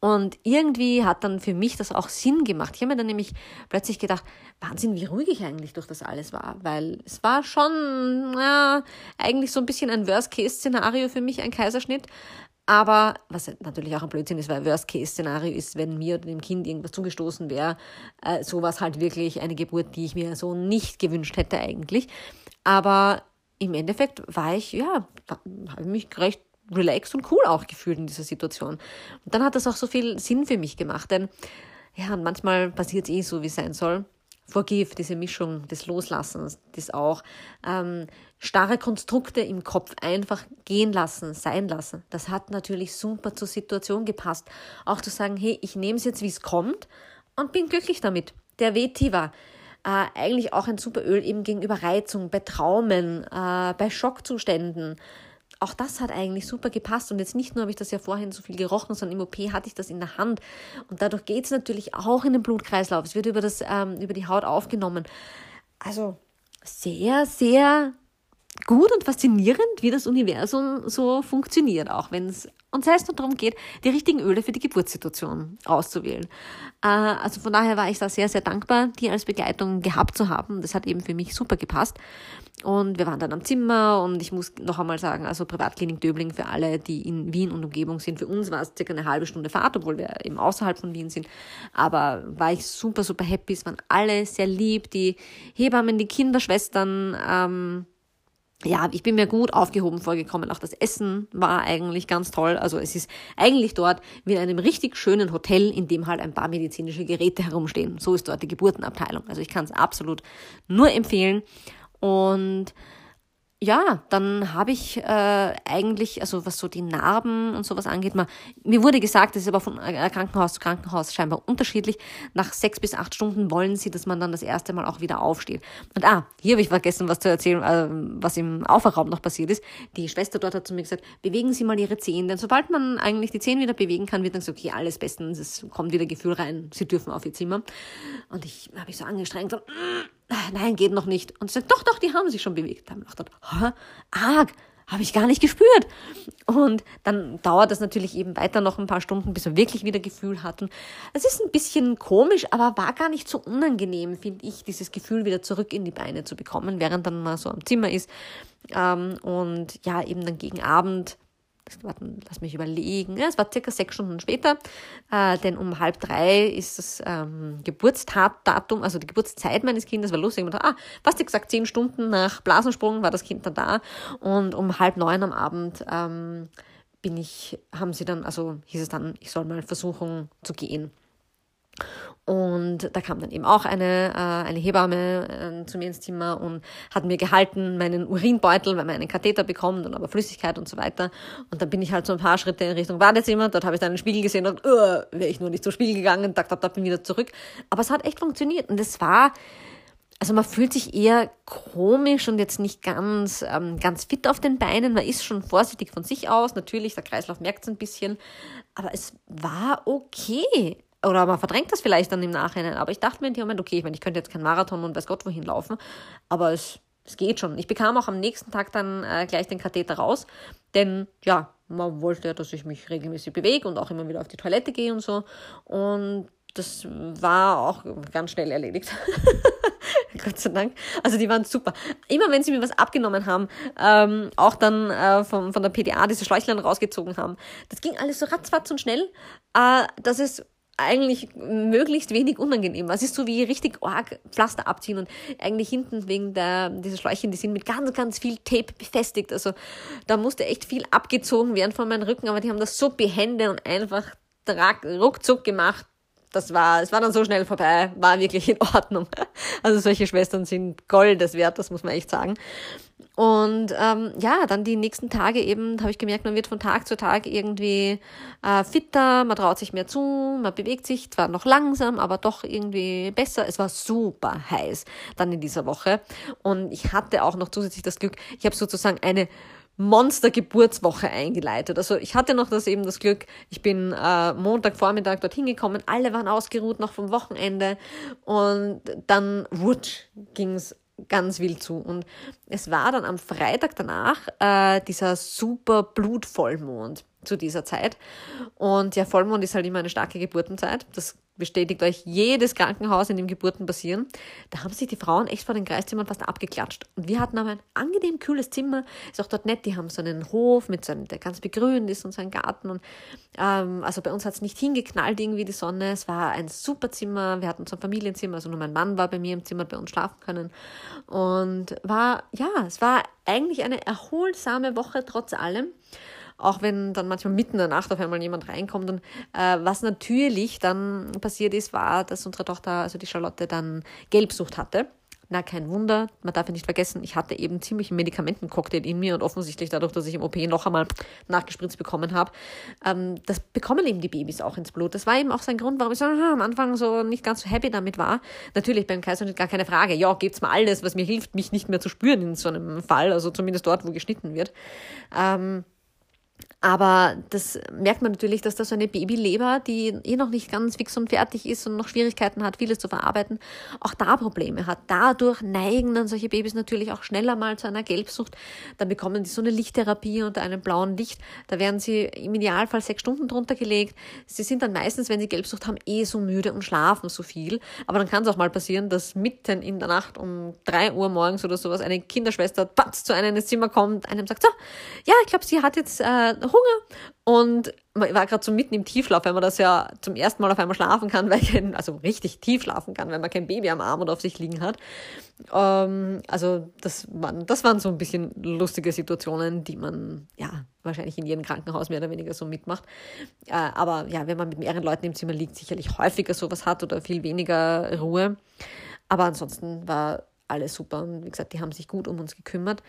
Und irgendwie hat dann für mich das auch Sinn gemacht. Ich habe mir dann nämlich plötzlich gedacht, Wahnsinn, wie ruhig ich eigentlich durch das alles war. Weil es war schon ja, eigentlich so ein bisschen ein Worst-Case-Szenario für mich, ein Kaiserschnitt. Aber was natürlich auch ein Blödsinn ist, weil Worst-Case-Szenario ist, wenn mir oder dem Kind irgendwas zugestoßen wäre, äh, sowas halt wirklich eine Geburt, die ich mir so nicht gewünscht hätte eigentlich. Aber im Endeffekt war ich, ja, habe mich recht relaxed und cool auch gefühlt in dieser Situation. Und dann hat das auch so viel Sinn für mich gemacht, denn ja, und manchmal passiert es eh so, wie es sein soll. Forgive, diese Mischung des Loslassens, das auch ähm, starre Konstrukte im Kopf einfach gehen lassen, sein lassen. Das hat natürlich super zur Situation gepasst. Auch zu sagen, hey, ich nehme es jetzt, wie es kommt und bin glücklich damit. Der Vetiver, äh, eigentlich auch ein super Öl eben gegenüber Reizung, bei Traumen, äh, bei Schockzuständen. Auch das hat eigentlich super gepasst. Und jetzt nicht nur habe ich das ja vorhin so viel gerochen, sondern im OP hatte ich das in der Hand. Und dadurch geht es natürlich auch in den Blutkreislauf. Es wird über, das, ähm, über die Haut aufgenommen. Also sehr, sehr gut und faszinierend, wie das Universum so funktioniert, auch wenn es uns heißt nur darum geht, die richtigen Öle für die Geburtssituation auszuwählen. Äh, also von daher war ich da sehr, sehr dankbar, die als Begleitung gehabt zu haben. Das hat eben für mich super gepasst. Und wir waren dann am Zimmer und ich muss noch einmal sagen, also Privatklinik Döbling für alle, die in Wien und Umgebung sind. Für uns war es circa eine halbe Stunde Fahrt, obwohl wir eben außerhalb von Wien sind. Aber war ich super, super happy. Es waren alle sehr lieb. Die Hebammen, die Kinderschwestern, ähm, ja, ich bin mir gut aufgehoben vorgekommen. Auch das Essen war eigentlich ganz toll. Also es ist eigentlich dort wie in einem richtig schönen Hotel, in dem halt ein paar medizinische Geräte herumstehen. So ist dort die Geburtenabteilung. Also ich kann es absolut nur empfehlen. Und ja, dann habe ich äh, eigentlich, also was so die Narben und sowas angeht, mal, mir wurde gesagt, das ist aber von äh, Krankenhaus zu Krankenhaus scheinbar unterschiedlich. Nach sechs bis acht Stunden wollen sie, dass man dann das erste Mal auch wieder aufsteht. Und ah, hier habe ich vergessen, was zu erzählen, äh, was im Aufwachraum noch passiert ist. Die Schwester dort hat zu mir gesagt, bewegen Sie mal Ihre Zehen, denn sobald man eigentlich die Zehen wieder bewegen kann, wird dann gesagt, okay, alles bestens, es kommt wieder Gefühl rein, Sie dürfen auf Ihr Zimmer. Und ich habe mich so angestrengt, so, mm, nein, geht noch nicht. Und sie sagt, doch, doch, die haben sich schon bewegt. Dann dachte ich, hä, arg, habe ich gar nicht gespürt. Und dann dauert das natürlich eben weiter noch ein paar Stunden, bis wir wirklich wieder Gefühl hatten. Es ist ein bisschen komisch, aber war gar nicht so unangenehm, finde ich, dieses Gefühl wieder zurück in die Beine zu bekommen, während dann mal so am Zimmer ist. Ähm, und ja, eben dann gegen Abend warten, lass mich überlegen, ja, es war circa sechs Stunden später, äh, denn um halb drei ist das ähm, Geburtsdatum, also die Geburtszeit meines Kindes, war lustig. Ich dachte, ah, fast gesagt, zehn Stunden nach Blasensprung war das Kind dann da und um halb neun am Abend ähm, bin ich, haben sie dann, also hieß es dann, ich soll mal versuchen zu gehen. Und da kam dann eben auch eine, äh, eine Hebamme äh, zu mir ins Zimmer und hat mir gehalten, meinen Urinbeutel, weil man einen Katheter bekommt und aber Flüssigkeit und so weiter. Und dann bin ich halt so ein paar Schritte in Richtung Badezimmer. Dort habe ich dann einen Spiegel gesehen und uh, wäre ich nur nicht zum Spiegel gegangen, da, da, da bin wieder zurück. Aber es hat echt funktioniert. Und es war, also man fühlt sich eher komisch und jetzt nicht ganz, ähm, ganz fit auf den Beinen. Man ist schon vorsichtig von sich aus. Natürlich, der Kreislauf merkt es ein bisschen. Aber es war okay oder man verdrängt das vielleicht dann im Nachhinein. Aber ich dachte mir in dem Moment, okay, ich meine, ich könnte jetzt kein Marathon und weiß Gott wohin laufen, aber es, es geht schon. Ich bekam auch am nächsten Tag dann äh, gleich den Katheter raus, denn ja, man wollte ja, dass ich mich regelmäßig bewege und auch immer wieder auf die Toilette gehe und so. Und das war auch ganz schnell erledigt. [LAUGHS] Gott sei Dank. Also die waren super. Immer wenn sie mir was abgenommen haben, ähm, auch dann äh, von, von der PDA diese Schläuchlein rausgezogen haben, das ging alles so ratzfatz und schnell, äh, dass es eigentlich möglichst wenig unangenehm. Es ist so wie richtig arg Pflaster abziehen und eigentlich hinten wegen der, dieser Schläuchen, die sind mit ganz, ganz viel Tape befestigt. Also da musste echt viel abgezogen werden von meinem Rücken, aber die haben das so behende und einfach ruckzuck gemacht. Das war, es war dann so schnell vorbei, war wirklich in Ordnung. [LAUGHS] Also solche Schwestern sind Goldes wert, das muss man echt sagen. Und ähm, ja, dann die nächsten Tage eben habe ich gemerkt, man wird von Tag zu Tag irgendwie äh, fitter, man traut sich mehr zu, man bewegt sich zwar noch langsam, aber doch irgendwie besser. Es war super heiß dann in dieser Woche. Und ich hatte auch noch zusätzlich das Glück, ich habe sozusagen eine Monster-Geburtswoche eingeleitet. Also ich hatte noch das eben das Glück, ich bin äh, Montagvormittag dorthin gekommen, alle waren ausgeruht noch vom Wochenende und dann wutsch ging's ganz wild zu. Und es war dann am Freitag danach äh, dieser super Blutvollmond zu dieser Zeit. Und ja, Vollmond ist halt immer eine starke Geburtenzeit. Das bestätigt euch jedes Krankenhaus, in dem Geburten passieren. Da haben sich die Frauen echt vor den Kreiszimmern fast abgeklatscht. Und wir hatten aber ein angenehm kühles Zimmer. Ist auch dort nett. Die haben so einen Hof, mit so einem, der ganz begrünt ist und so einen Garten. Und ähm, also bei uns hat es nicht hingeknallt irgendwie die Sonne. Es war ein super Zimmer. Wir hatten so ein Familienzimmer. Also nur mein Mann war bei mir im Zimmer, bei uns schlafen können. Und war, ja, es war eigentlich eine erholsame Woche trotz allem. Auch wenn dann manchmal mitten in der Nacht auf einmal jemand reinkommt. Und äh, was natürlich dann passiert ist, war, dass unsere Tochter, also die Charlotte, dann Gelbsucht hatte. Na, kein Wunder. Man darf ja nicht vergessen, ich hatte eben ziemlich einen Medikamentencocktail in mir und offensichtlich dadurch, dass ich im OP noch einmal nachgespritzt bekommen habe, ähm, das bekommen eben die Babys auch ins Blut. Das war eben auch sein Grund, warum ich so aha, am Anfang so nicht ganz so happy damit war. Natürlich beim Kaiserschnitt gar keine Frage. Ja, gebt's mir alles, was mir hilft, mich nicht mehr zu spüren in so einem Fall, also zumindest dort, wo geschnitten wird. Ähm, aber das merkt man natürlich, dass da so eine Babyleber, die eh noch nicht ganz fix und fertig ist und noch Schwierigkeiten hat, vieles zu verarbeiten, auch da Probleme hat. Dadurch neigen dann solche Babys natürlich auch schneller mal zu einer Gelbsucht. Dann bekommen die so eine Lichttherapie unter einem blauen Licht. Da werden sie im Idealfall sechs Stunden drunter gelegt. Sie sind dann meistens, wenn sie Gelbsucht haben, eh so müde und schlafen so viel. Aber dann kann es auch mal passieren, dass mitten in der Nacht um drei Uhr morgens oder sowas eine Kinderschwester patz, zu einem ins Zimmer kommt, einem sagt, so, ja, ich glaube, sie hat jetzt äh, Hunger und man war gerade so mitten im Tiefschlaf, wenn man das ja zum ersten Mal auf einmal schlafen kann, [LAUGHS] weil kein, also richtig tief schlafen kann, wenn man kein Baby am Arm oder auf sich liegen hat. Ähm, also das waren, das waren so ein bisschen lustige Situationen, die man ja wahrscheinlich in jedem Krankenhaus mehr oder weniger so mitmacht. Äh, aber ja, wenn man mit mehreren Leuten im Zimmer liegt, sicherlich häufiger sowas hat oder viel weniger Ruhe. Aber ansonsten war alles super und wie gesagt, die haben sich gut um uns gekümmert.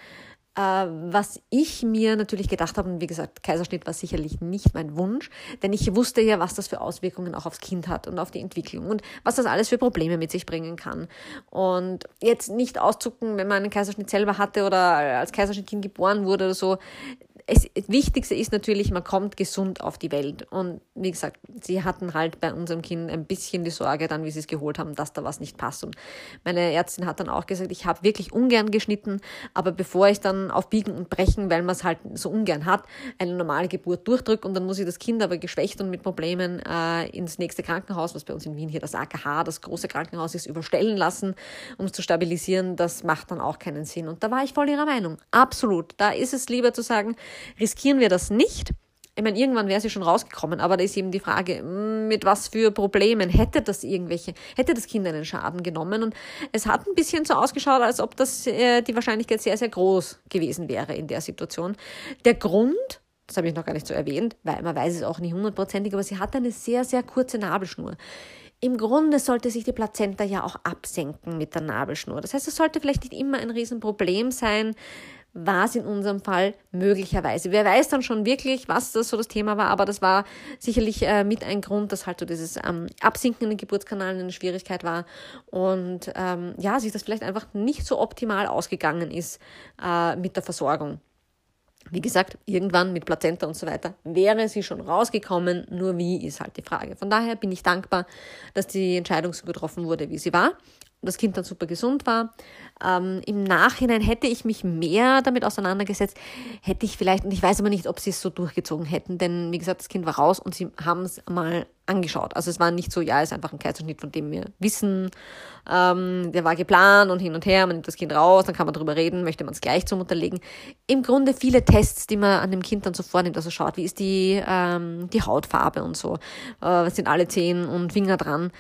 Äh, was ich mir natürlich gedacht habe, und wie gesagt, Kaiserschnitt war sicherlich nicht mein Wunsch, denn ich wusste ja, was das für Auswirkungen auch aufs Kind hat und auf die Entwicklung und was das alles für Probleme mit sich bringen kann. Und jetzt nicht auszucken, wenn man einen Kaiserschnitt selber hatte oder als Kaiserschnittkind geboren wurde oder so, es, das Wichtigste ist natürlich, man kommt gesund auf die Welt. Und wie gesagt, sie hatten halt bei unserem Kind ein bisschen die Sorge dann, wie sie es geholt haben, dass da was nicht passt. Und meine Ärztin hat dann auch gesagt, ich habe wirklich ungern geschnitten, aber bevor ich dann auf Biegen und Brechen, weil man es halt so ungern hat, eine normale Geburt durchdrücke und dann muss ich das Kind aber geschwächt und mit Problemen äh, ins nächste Krankenhaus, was bei uns in Wien hier das AKH, das große Krankenhaus ist, überstellen lassen, um es zu stabilisieren, das macht dann auch keinen Sinn. Und da war ich voll ihrer Meinung. Absolut. Da ist es lieber zu sagen, riskieren wir das nicht. Ich meine, irgendwann wäre sie schon rausgekommen, aber da ist eben die Frage, mm, mit was für Problemen hätte das irgendwelche, hätte das Kind einen Schaden genommen? Und es hat ein bisschen so ausgeschaut, als ob das äh, die Wahrscheinlichkeit sehr, sehr groß gewesen wäre in der Situation. Der Grund, das habe ich noch gar nicht so erwähnt, weil man weiß es auch nicht hundertprozentig, aber sie hat eine sehr, sehr kurze Nabelschnur. Im Grunde sollte sich die Plazenta ja auch absenken mit der Nabelschnur. Das heißt, es sollte vielleicht nicht immer ein Riesenproblem sein, war es in unserem Fall möglicherweise. Wer weiß dann schon wirklich, was das so das Thema war, aber das war sicherlich äh, mit ein Grund, dass halt so dieses ähm, Absinken in den Geburtskanal eine Schwierigkeit war und ähm, ja, sich das vielleicht einfach nicht so optimal ausgegangen ist äh, mit der Versorgung. Wie gesagt, irgendwann mit Plazenta und so weiter wäre sie schon rausgekommen, nur wie ist halt die Frage. Von daher bin ich dankbar, dass die Entscheidung so getroffen wurde, wie sie war das Kind dann super gesund war. Ähm, Im Nachhinein hätte ich mich mehr damit auseinandergesetzt, hätte ich vielleicht, und ich weiß aber nicht, ob sie es so durchgezogen hätten, denn wie gesagt, das Kind war raus und sie haben es mal angeschaut. Also es war nicht so, ja, es ist einfach ein Kaiserschnitt, von dem wir wissen, ähm, der war geplant und hin und her, man nimmt das Kind raus, dann kann man darüber reden, möchte man es gleich zum Unterlegen. Im Grunde viele Tests, die man an dem Kind dann so vornimmt, also schaut, wie ist die, ähm, die Hautfarbe und so, äh, sind alle Zehen und Finger dran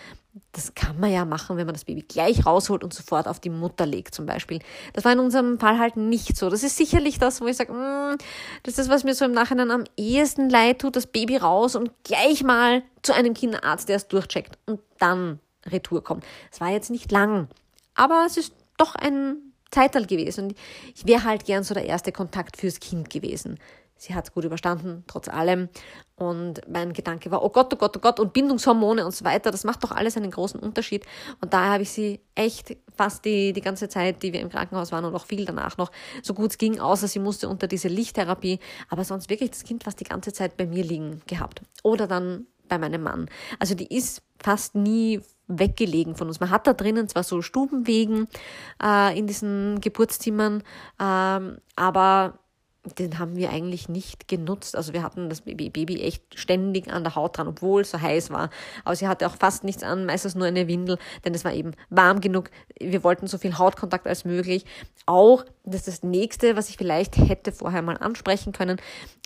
das kann man ja machen, wenn man das Baby gleich rausholt und sofort auf die Mutter legt zum Beispiel. Das war in unserem Fall halt nicht so. Das ist sicherlich das, wo ich sage, mm, das ist, was mir so im Nachhinein am ehesten leid tut, das Baby raus und gleich mal zu einem Kinderarzt, der es durchcheckt und dann Retour kommt. Es war jetzt nicht lang, aber es ist doch ein Zeitalter gewesen und ich wäre halt gern so der erste Kontakt fürs Kind gewesen. Sie hat es gut überstanden, trotz allem. Und mein Gedanke war, oh Gott, oh Gott, oh Gott, und Bindungshormone und so weiter, das macht doch alles einen großen Unterschied. Und daher habe ich sie echt fast die, die ganze Zeit, die wir im Krankenhaus waren und auch viel danach noch, so gut es ging, außer sie musste unter diese Lichttherapie, aber sonst wirklich das Kind fast die ganze Zeit bei mir liegen gehabt. Oder dann bei meinem Mann. Also die ist fast nie weggelegen von uns. Man hat da drinnen zwar so Stubenwegen äh, in diesen Geburtszimmern, ähm, aber den haben wir eigentlich nicht genutzt. Also wir hatten das Baby, echt ständig an der Haut dran, obwohl es so heiß war. Aber sie hatte auch fast nichts an, meistens nur eine Windel, denn es war eben warm genug. Wir wollten so viel Hautkontakt als möglich. Auch das ist das nächste, was ich vielleicht hätte vorher mal ansprechen können.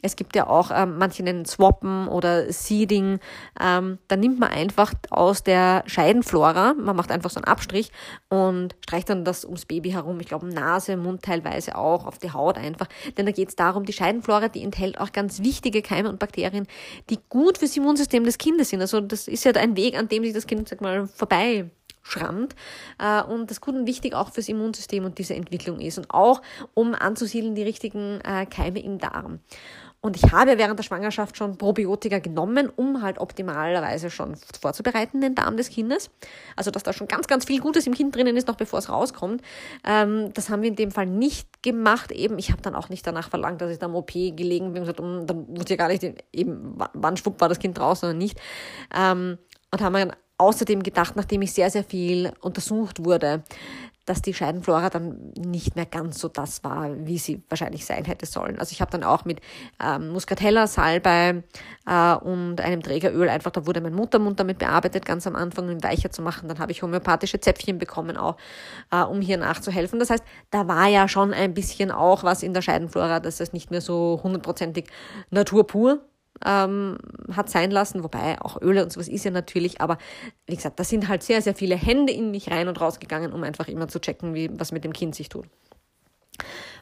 Es gibt ja auch, ähm, manche nennen Swappen oder Seeding. Ähm, da nimmt man einfach aus der Scheidenflora, man macht einfach so einen Abstrich und streicht dann das ums Baby herum. Ich glaube, Nase, Mund teilweise auch, auf die Haut einfach. Denn da geht es darum, die Scheidenflora, die enthält auch ganz wichtige Keime und Bakterien, die gut fürs Immunsystem des Kindes sind. Also das ist ja ein Weg, an dem sich das Kind, sag mal, vorbei schrammt äh, und das gut und wichtig auch fürs Immunsystem und diese Entwicklung ist und auch um anzusiedeln die richtigen äh, Keime im Darm. Und ich habe während der Schwangerschaft schon Probiotika genommen, um halt optimalerweise schon vorzubereiten, den Darm des Kindes. Also, dass da schon ganz, ganz viel Gutes im Kind drinnen ist, noch bevor es rauskommt. Ähm, das haben wir in dem Fall nicht gemacht. Eben, ich habe dann auch nicht danach verlangt, dass ich da im OP gelegen bin und gesagt, um, dann wusste ich gar nicht, eben, wann schwupp war das Kind draußen oder nicht. Ähm, und haben außerdem gedacht, nachdem ich sehr, sehr viel untersucht wurde, dass die Scheidenflora dann nicht mehr ganz so das war, wie sie wahrscheinlich sein hätte sollen. Also ich habe dann auch mit ähm, Muscatella, Salbei äh, und einem Trägeröl einfach, da wurde mein Muttermund damit bearbeitet, ganz am Anfang, um ihn weicher zu machen. Dann habe ich homöopathische Zäpfchen bekommen, auch äh, um hier nachzuhelfen. Das heißt, da war ja schon ein bisschen auch was in der Scheidenflora, dass es nicht mehr so hundertprozentig naturpur ähm, hat sein lassen, wobei auch Öle und sowas ist ja natürlich, aber wie gesagt, da sind halt sehr, sehr viele Hände in mich rein und rausgegangen, um einfach immer zu checken, wie, was mit dem Kind sich tut.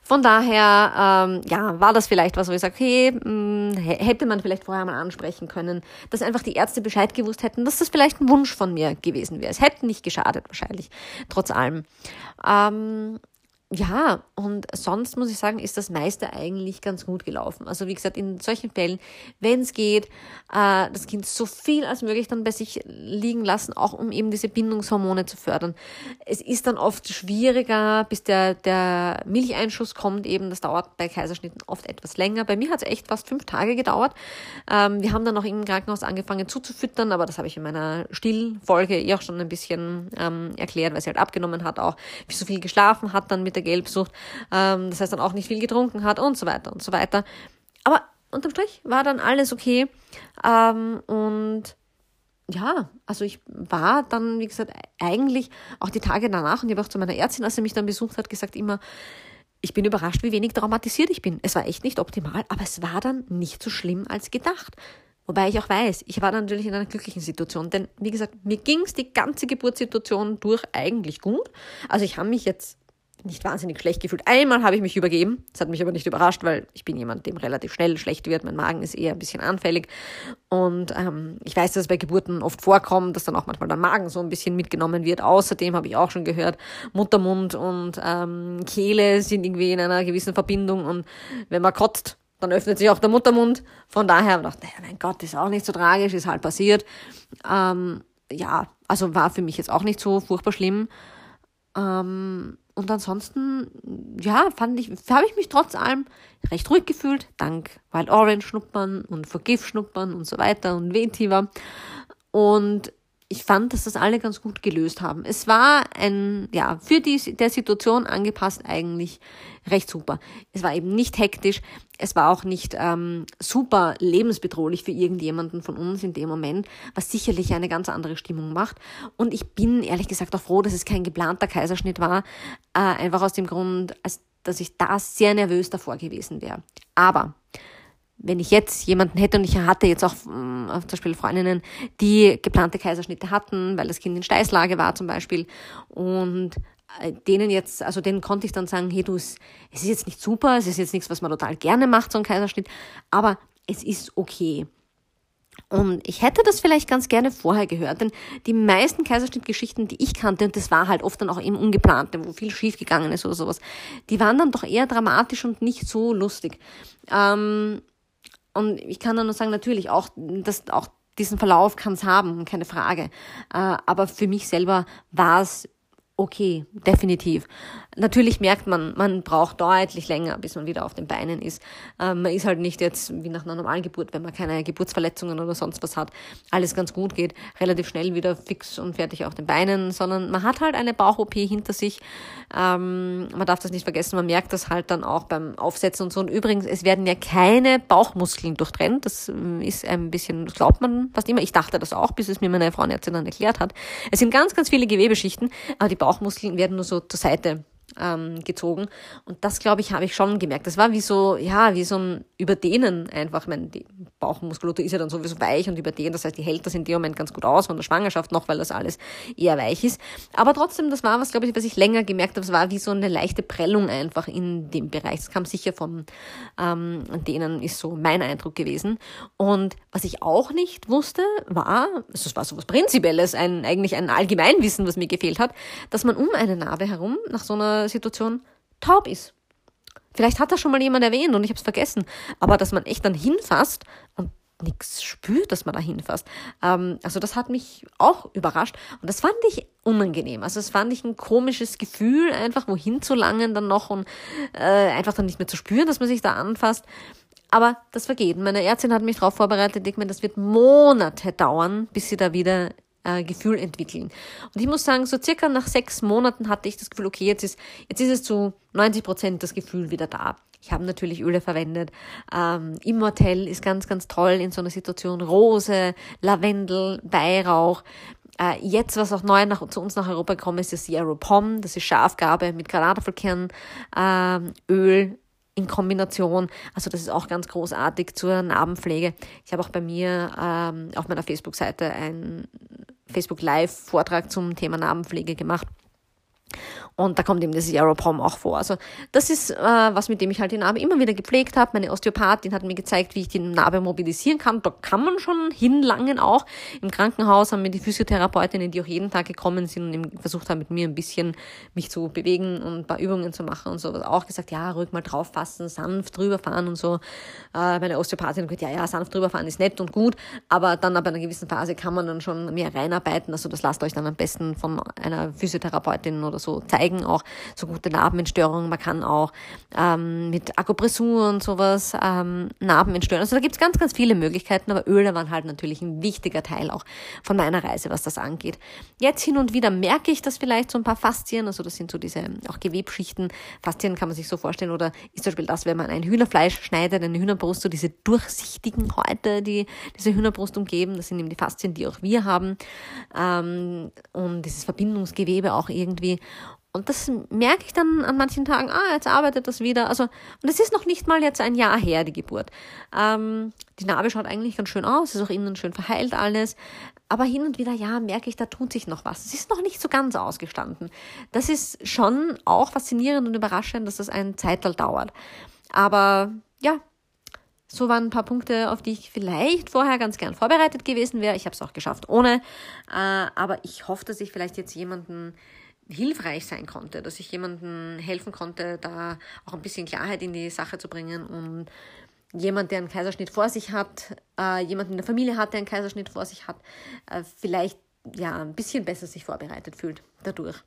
Von daher, ähm, ja, war das vielleicht was, wo ich sage, hey, mh, hm, hätte man vielleicht vorher mal ansprechen können, dass einfach die Ärzte Bescheid gewusst hätten, dass das vielleicht ein Wunsch von mir gewesen wäre. Es hätte nicht geschadet, wahrscheinlich, trotz allem. Ähm, ja, und sonst muss ich sagen, ist das meiste eigentlich ganz gut gelaufen. Also wie gesagt, in solchen Fällen, wenn es geht, äh, das Kind so viel als möglich dann bei sich liegen lassen, auch um eben diese Bindungshormone zu fördern. Es ist dann oft schwieriger, bis der, der Milcheinschuss kommt eben. Das dauert bei Kaiserschnitten oft etwas länger. Bei mir hat es echt fast fünf Tage gedauert. Ähm, wir haben dann auch im Krankenhaus angefangen zuzufüttern, aber das habe ich in meiner Stillfolge eh auch schon ein bisschen ähm, erklärt, weil sie halt abgenommen hat, auch wie so viel geschlafen hat dann mit der Gelbsucht, ähm, das heißt dann auch nicht viel getrunken hat und so weiter und so weiter. Aber unterm Strich war dann alles okay. Ähm, und ja, also ich war dann, wie gesagt, eigentlich auch die Tage danach und ich habe auch zu meiner Ärztin, als sie mich dann besucht hat, gesagt immer, ich bin überrascht, wie wenig traumatisiert ich bin. Es war echt nicht optimal, aber es war dann nicht so schlimm als gedacht. Wobei ich auch weiß, ich war dann natürlich in einer glücklichen Situation, denn wie gesagt, mir ging es die ganze Geburtssituation durch eigentlich gut. Also ich habe mich jetzt nicht wahnsinnig schlecht gefühlt. Einmal habe ich mich übergeben. Das hat mich aber nicht überrascht, weil ich bin jemand, dem relativ schnell schlecht wird. Mein Magen ist eher ein bisschen anfällig. Und ähm, ich weiß, dass es bei Geburten oft vorkommt, dass dann auch manchmal der Magen so ein bisschen mitgenommen wird. Außerdem habe ich auch schon gehört, Muttermund und ähm, Kehle sind irgendwie in einer gewissen Verbindung. Und wenn man kotzt, dann öffnet sich auch der Muttermund. Von daher habe ich gedacht, mein Gott, ist auch nicht so tragisch, ist halt passiert. Ähm, ja, also war für mich jetzt auch nicht so furchtbar schlimm. Ähm, und ansonsten, ja, fand ich, habe ich mich trotz allem recht ruhig gefühlt, dank Wild Orange Schnuppern und Forgive Schnuppern und so weiter und Vetiver. Und ich fand, dass das alle ganz gut gelöst haben. Es war ein, ja, für die der Situation angepasst eigentlich recht super. Es war eben nicht hektisch, es war auch nicht ähm, super lebensbedrohlich für irgendjemanden von uns in dem Moment, was sicherlich eine ganz andere Stimmung macht. Und ich bin ehrlich gesagt auch froh, dass es kein geplanter Kaiserschnitt war, äh, einfach aus dem Grund, als dass ich da sehr nervös davor gewesen wäre. Aber wenn ich jetzt jemanden hätte und ich hatte jetzt auch äh, zum Beispiel Freundinnen, die geplante Kaiserschnitte hatten, weil das Kind in Steißlage war zum Beispiel und äh, denen jetzt, also denen konnte ich dann sagen, hey du, es ist jetzt nicht super, es ist jetzt nichts, was man total gerne macht, so ein Kaiserschnitt, aber es ist okay. Und ich hätte das vielleicht ganz gerne vorher gehört, denn die meisten Kaiserschnittgeschichten, die ich kannte, und das war halt oft dann auch eben ungeplante, wo viel schief gegangen ist oder sowas, die waren dann doch eher dramatisch und nicht so lustig. Ähm, und ich kann nur sagen, natürlich auch, dass auch diesen Verlauf kann es haben, keine Frage. Äh, aber für mich selber war es okay, definitiv. Natürlich merkt man, man braucht deutlich länger, bis man wieder auf den Beinen ist. Ähm, man ist halt nicht jetzt wie nach einer normalen Geburt, wenn man keine Geburtsverletzungen oder sonst was hat, alles ganz gut geht, relativ schnell wieder fix und fertig auf den Beinen, sondern man hat halt eine Bauch-OP hinter sich. Ähm, man darf das nicht vergessen, man merkt das halt dann auch beim Aufsetzen und so. Und übrigens, es werden ja keine Bauchmuskeln durchtrennt. Das ähm, ist ein bisschen, das glaubt man fast immer. Ich dachte das auch, bis es mir meine Frauenärztin dann erklärt hat. Es sind ganz, ganz viele Gewebeschichten, aber die Bauchmuskeln werden nur so zur Seite ähm, gezogen. Und das, glaube ich, habe ich schon gemerkt. Das war wie so, ja, wie so ein Überdehnen einfach. Ich meine, die Bauchmuskulatur ist ja dann sowieso weich und überdehnt. Das heißt, die hält das in dem Moment ganz gut aus von der Schwangerschaft noch, weil das alles eher weich ist. Aber trotzdem, das war was, glaube ich, was ich länger gemerkt habe. Es war wie so eine leichte Prellung einfach in dem Bereich. Das kam sicher vom ähm, Dehnen, ist so mein Eindruck gewesen. Und was ich auch nicht wusste, war, also es war so was Prinzipielles, ein, eigentlich ein Allgemeinwissen, was mir gefehlt hat, dass man um eine Narbe herum nach so einer Situation taub ist. Vielleicht hat das schon mal jemand erwähnt und ich habe es vergessen. Aber dass man echt dann hinfasst und nichts spürt, dass man da hinfasst. Ähm, also das hat mich auch überrascht und das fand ich unangenehm. Also das fand ich ein komisches Gefühl, einfach wohin zu langen dann noch und äh, einfach dann nicht mehr zu spüren, dass man sich da anfasst. Aber das vergeht. Meine Ärztin hat mich darauf vorbereitet, ich meine, das wird Monate dauern, bis sie da wieder äh, Gefühl entwickeln. Und ich muss sagen, so circa nach sechs Monaten hatte ich das Gefühl, okay, jetzt ist, jetzt ist es zu 90 Prozent das Gefühl wieder da. Ich habe natürlich Öle verwendet. Ähm, Immortell ist ganz, ganz toll in so einer Situation. Rose, Lavendel, Weihrauch. Äh, jetzt, was auch neu nach, zu uns nach Europa gekommen ist, ist Zero Pom. Das ist Schafgarbe mit Granatapfelkern, ähm, in Kombination. Also das ist auch ganz großartig zur Narbenpflege. Ich habe auch bei mir ähm, auf meiner Facebook-Seite ein Facebook Live-Vortrag zum Thema Narbenpflege gemacht. Und da kommt eben das Aeropom auch vor. Also das ist äh, was, mit dem ich halt die Narbe immer wieder gepflegt habe. Meine Osteopathin hat mir gezeigt, wie ich die Narbe mobilisieren kann. Da kann man schon hinlangen auch. Im Krankenhaus haben mir die Physiotherapeutinnen, die auch jeden Tag gekommen sind und versucht haben, mit mir ein bisschen mich zu bewegen und ein paar Übungen zu machen und so, auch gesagt, ja, ruhig mal drauf fassen, sanft drüber fahren und so. Äh, meine Osteopathin hat gesagt, ja, ja, sanft drüber fahren ist nett und gut, aber dann ab einer gewissen Phase kann man dann schon mehr reinarbeiten. Also das lasst euch dann am besten von einer Physiotherapeutin oder so zeigen zeigen auch so gute Narbenentstörungen. Man kann auch ähm, mit Akupressur und sowas ähm, Narben entstören. Also da gibt's ganz, ganz viele Möglichkeiten, aber Öle waren halt natürlich ein wichtiger Teil auch von meiner Reise, was das angeht. Jetzt hin und wieder merke ich das vielleicht so ein paar Faszien, also das sind so diese auch Gewebschichten. Faszien kann man sich so vorstellen oder ist zum Beispiel das, wenn man ein Hühnerfleisch schneidet, eine Hühnerbrust, so diese durchsichtigen Häute, die diese Hühnerbrust umgeben, das sind eben die Faszien, die auch wir haben ähm, und dieses Verbindungsgewebe auch irgendwie. Und das merke ich dann an manchen Tagen, ah, jetzt arbeitet das wieder. Also, und es ist noch nicht mal jetzt ein Jahr her, die Geburt. Ähm, die Narbe schaut eigentlich ganz schön aus, ist auch innen schön verheilt alles. Aber hin und wieder, ja, merke ich, da tut sich noch was. Es ist noch nicht so ganz ausgestanden. Das ist schon auch faszinierend und überraschend, dass das ein Zeital dauert. Aber ja, so waren ein paar Punkte, auf die ich vielleicht vorher ganz gern vorbereitet gewesen wäre. Ich habe es auch geschafft ohne. Äh, aber ich hoffe, dass ich vielleicht jetzt jemanden hilfreich sein konnte, dass ich jemandem helfen konnte, da auch ein bisschen Klarheit in die Sache zu bringen und jemand, der einen Kaiserschnitt vor sich hat, äh, jemand in der Familie hat, der einen Kaiserschnitt vor sich hat, äh, vielleicht ja ein bisschen besser sich vorbereitet fühlt dadurch.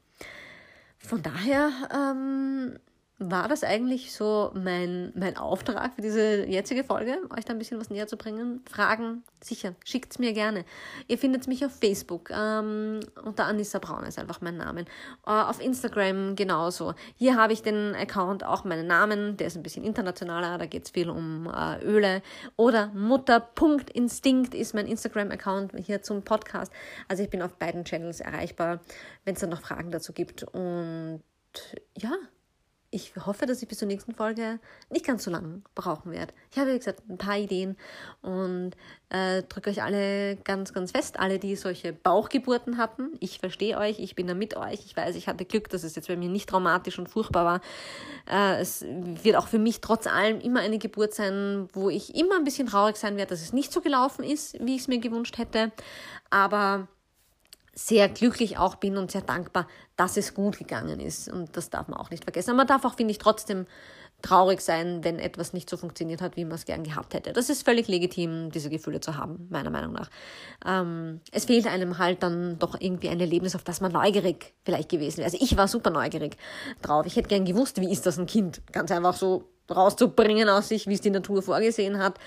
Von daher ähm, war das eigentlich so mein, mein Auftrag für diese jetzige Folge, euch da ein bisschen was näher zu bringen? Fragen, sicher, schickt's mir gerne. Ihr findet mich auf Facebook, ähm, unter Anissa Braun ist einfach mein Name. Äh, auf Instagram genauso. Hier habe ich den Account, auch meinen Namen, der ist ein bisschen internationaler, da geht's viel um äh, Öle. Oder Mutter.instinkt ist mein Instagram-Account hier zum Podcast. Also ich bin auf beiden Channels erreichbar, wenn es dann noch Fragen dazu gibt. Und ja, ich hoffe, dass ich bis zur nächsten Folge nicht ganz so lange brauchen werde. Ich habe, wie gesagt, ein paar Ideen und äh, drücke euch alle ganz, ganz fest, alle, die solche Bauchgeburten hatten. Ich verstehe euch, ich bin da mit euch. Ich weiß, ich hatte Glück, dass es jetzt bei mir nicht traumatisch und furchtbar war. Äh, es wird auch für mich trotz allem immer eine Geburt sein, wo ich immer ein bisschen traurig sein werde, dass es nicht so gelaufen ist, wie ich es mir gewünscht hätte. Aber sehr glücklich auch bin und sehr dankbar, dass es gut gegangen ist. Und das darf man auch nicht vergessen. Aber man darf auch, finde ich, trotzdem traurig sein, wenn etwas nicht so funktioniert hat, wie man es gern gehabt hätte. Das ist völlig legitim, diese Gefühle zu haben, meiner Meinung nach. Ähm, es fehlt einem halt dann doch irgendwie ein Erlebnis, auf das man neugierig vielleicht gewesen wäre. Also ich war super neugierig drauf. Ich hätte gern gewusst, wie ist das ein Kind? Ganz einfach so rauszubringen aus sich, wie es die Natur vorgesehen hat.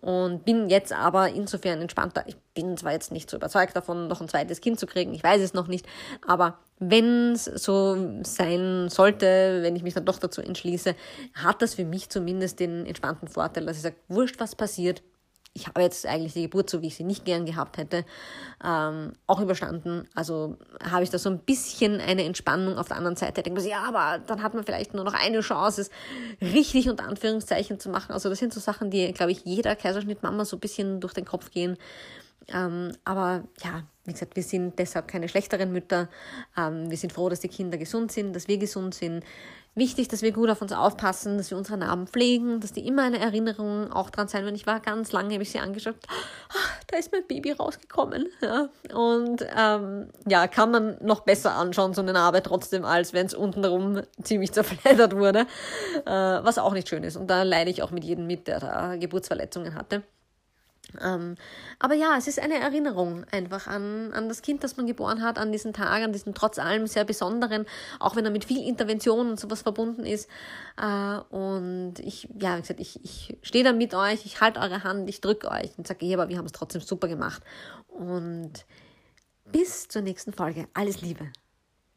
Und bin jetzt aber insofern entspannter. Ich bin zwar jetzt nicht so überzeugt davon, noch ein zweites Kind zu kriegen, ich weiß es noch nicht, aber wenn es so sein sollte, wenn ich mich dann doch dazu entschließe, hat das für mich zumindest den entspannten Vorteil, dass ich sage, wurscht, was passiert, ich habe jetzt eigentlich die Geburt, so wie ich sie nicht gern gehabt hätte, ähm, auch überstanden. Also habe ich da so ein bisschen eine Entspannung auf der anderen Seite. Denke mir, ja, aber dann hat man vielleicht nur noch eine Chance, es richtig unter Anführungszeichen zu machen. Also das sind so Sachen, die, glaube ich, jeder Kaiserschnittmama so ein bisschen durch den Kopf gehen. Ähm, aber ja, wie gesagt, wir sind deshalb keine schlechteren Mütter. Ähm, wir sind froh, dass die Kinder gesund sind, dass wir gesund sind. Wichtig, dass wir gut auf uns aufpassen, dass wir unsere Narben pflegen, dass die immer eine Erinnerung auch dran sein. Wenn ich war ganz lange, habe ich sie angeschaut, ach, da ist mein Baby rausgekommen. Ja. Und ähm, ja, kann man noch besser anschauen, so eine Narbe trotzdem, als wenn es untenrum ziemlich zerfleddert wurde, äh, was auch nicht schön ist. Und da leide ich auch mit jedem mit, der da Geburtsverletzungen hatte. Ähm, aber ja, es ist eine Erinnerung einfach an, an das Kind, das man geboren hat, an diesen Tag, an diesen trotz allem sehr besonderen, auch wenn er mit viel Intervention und sowas verbunden ist. Äh, und ich, ja, wie gesagt, ich, ich stehe da mit euch, ich halte eure Hand, ich drücke euch und sage, ja, aber wir haben es trotzdem super gemacht. Und bis zur nächsten Folge. Alles Liebe.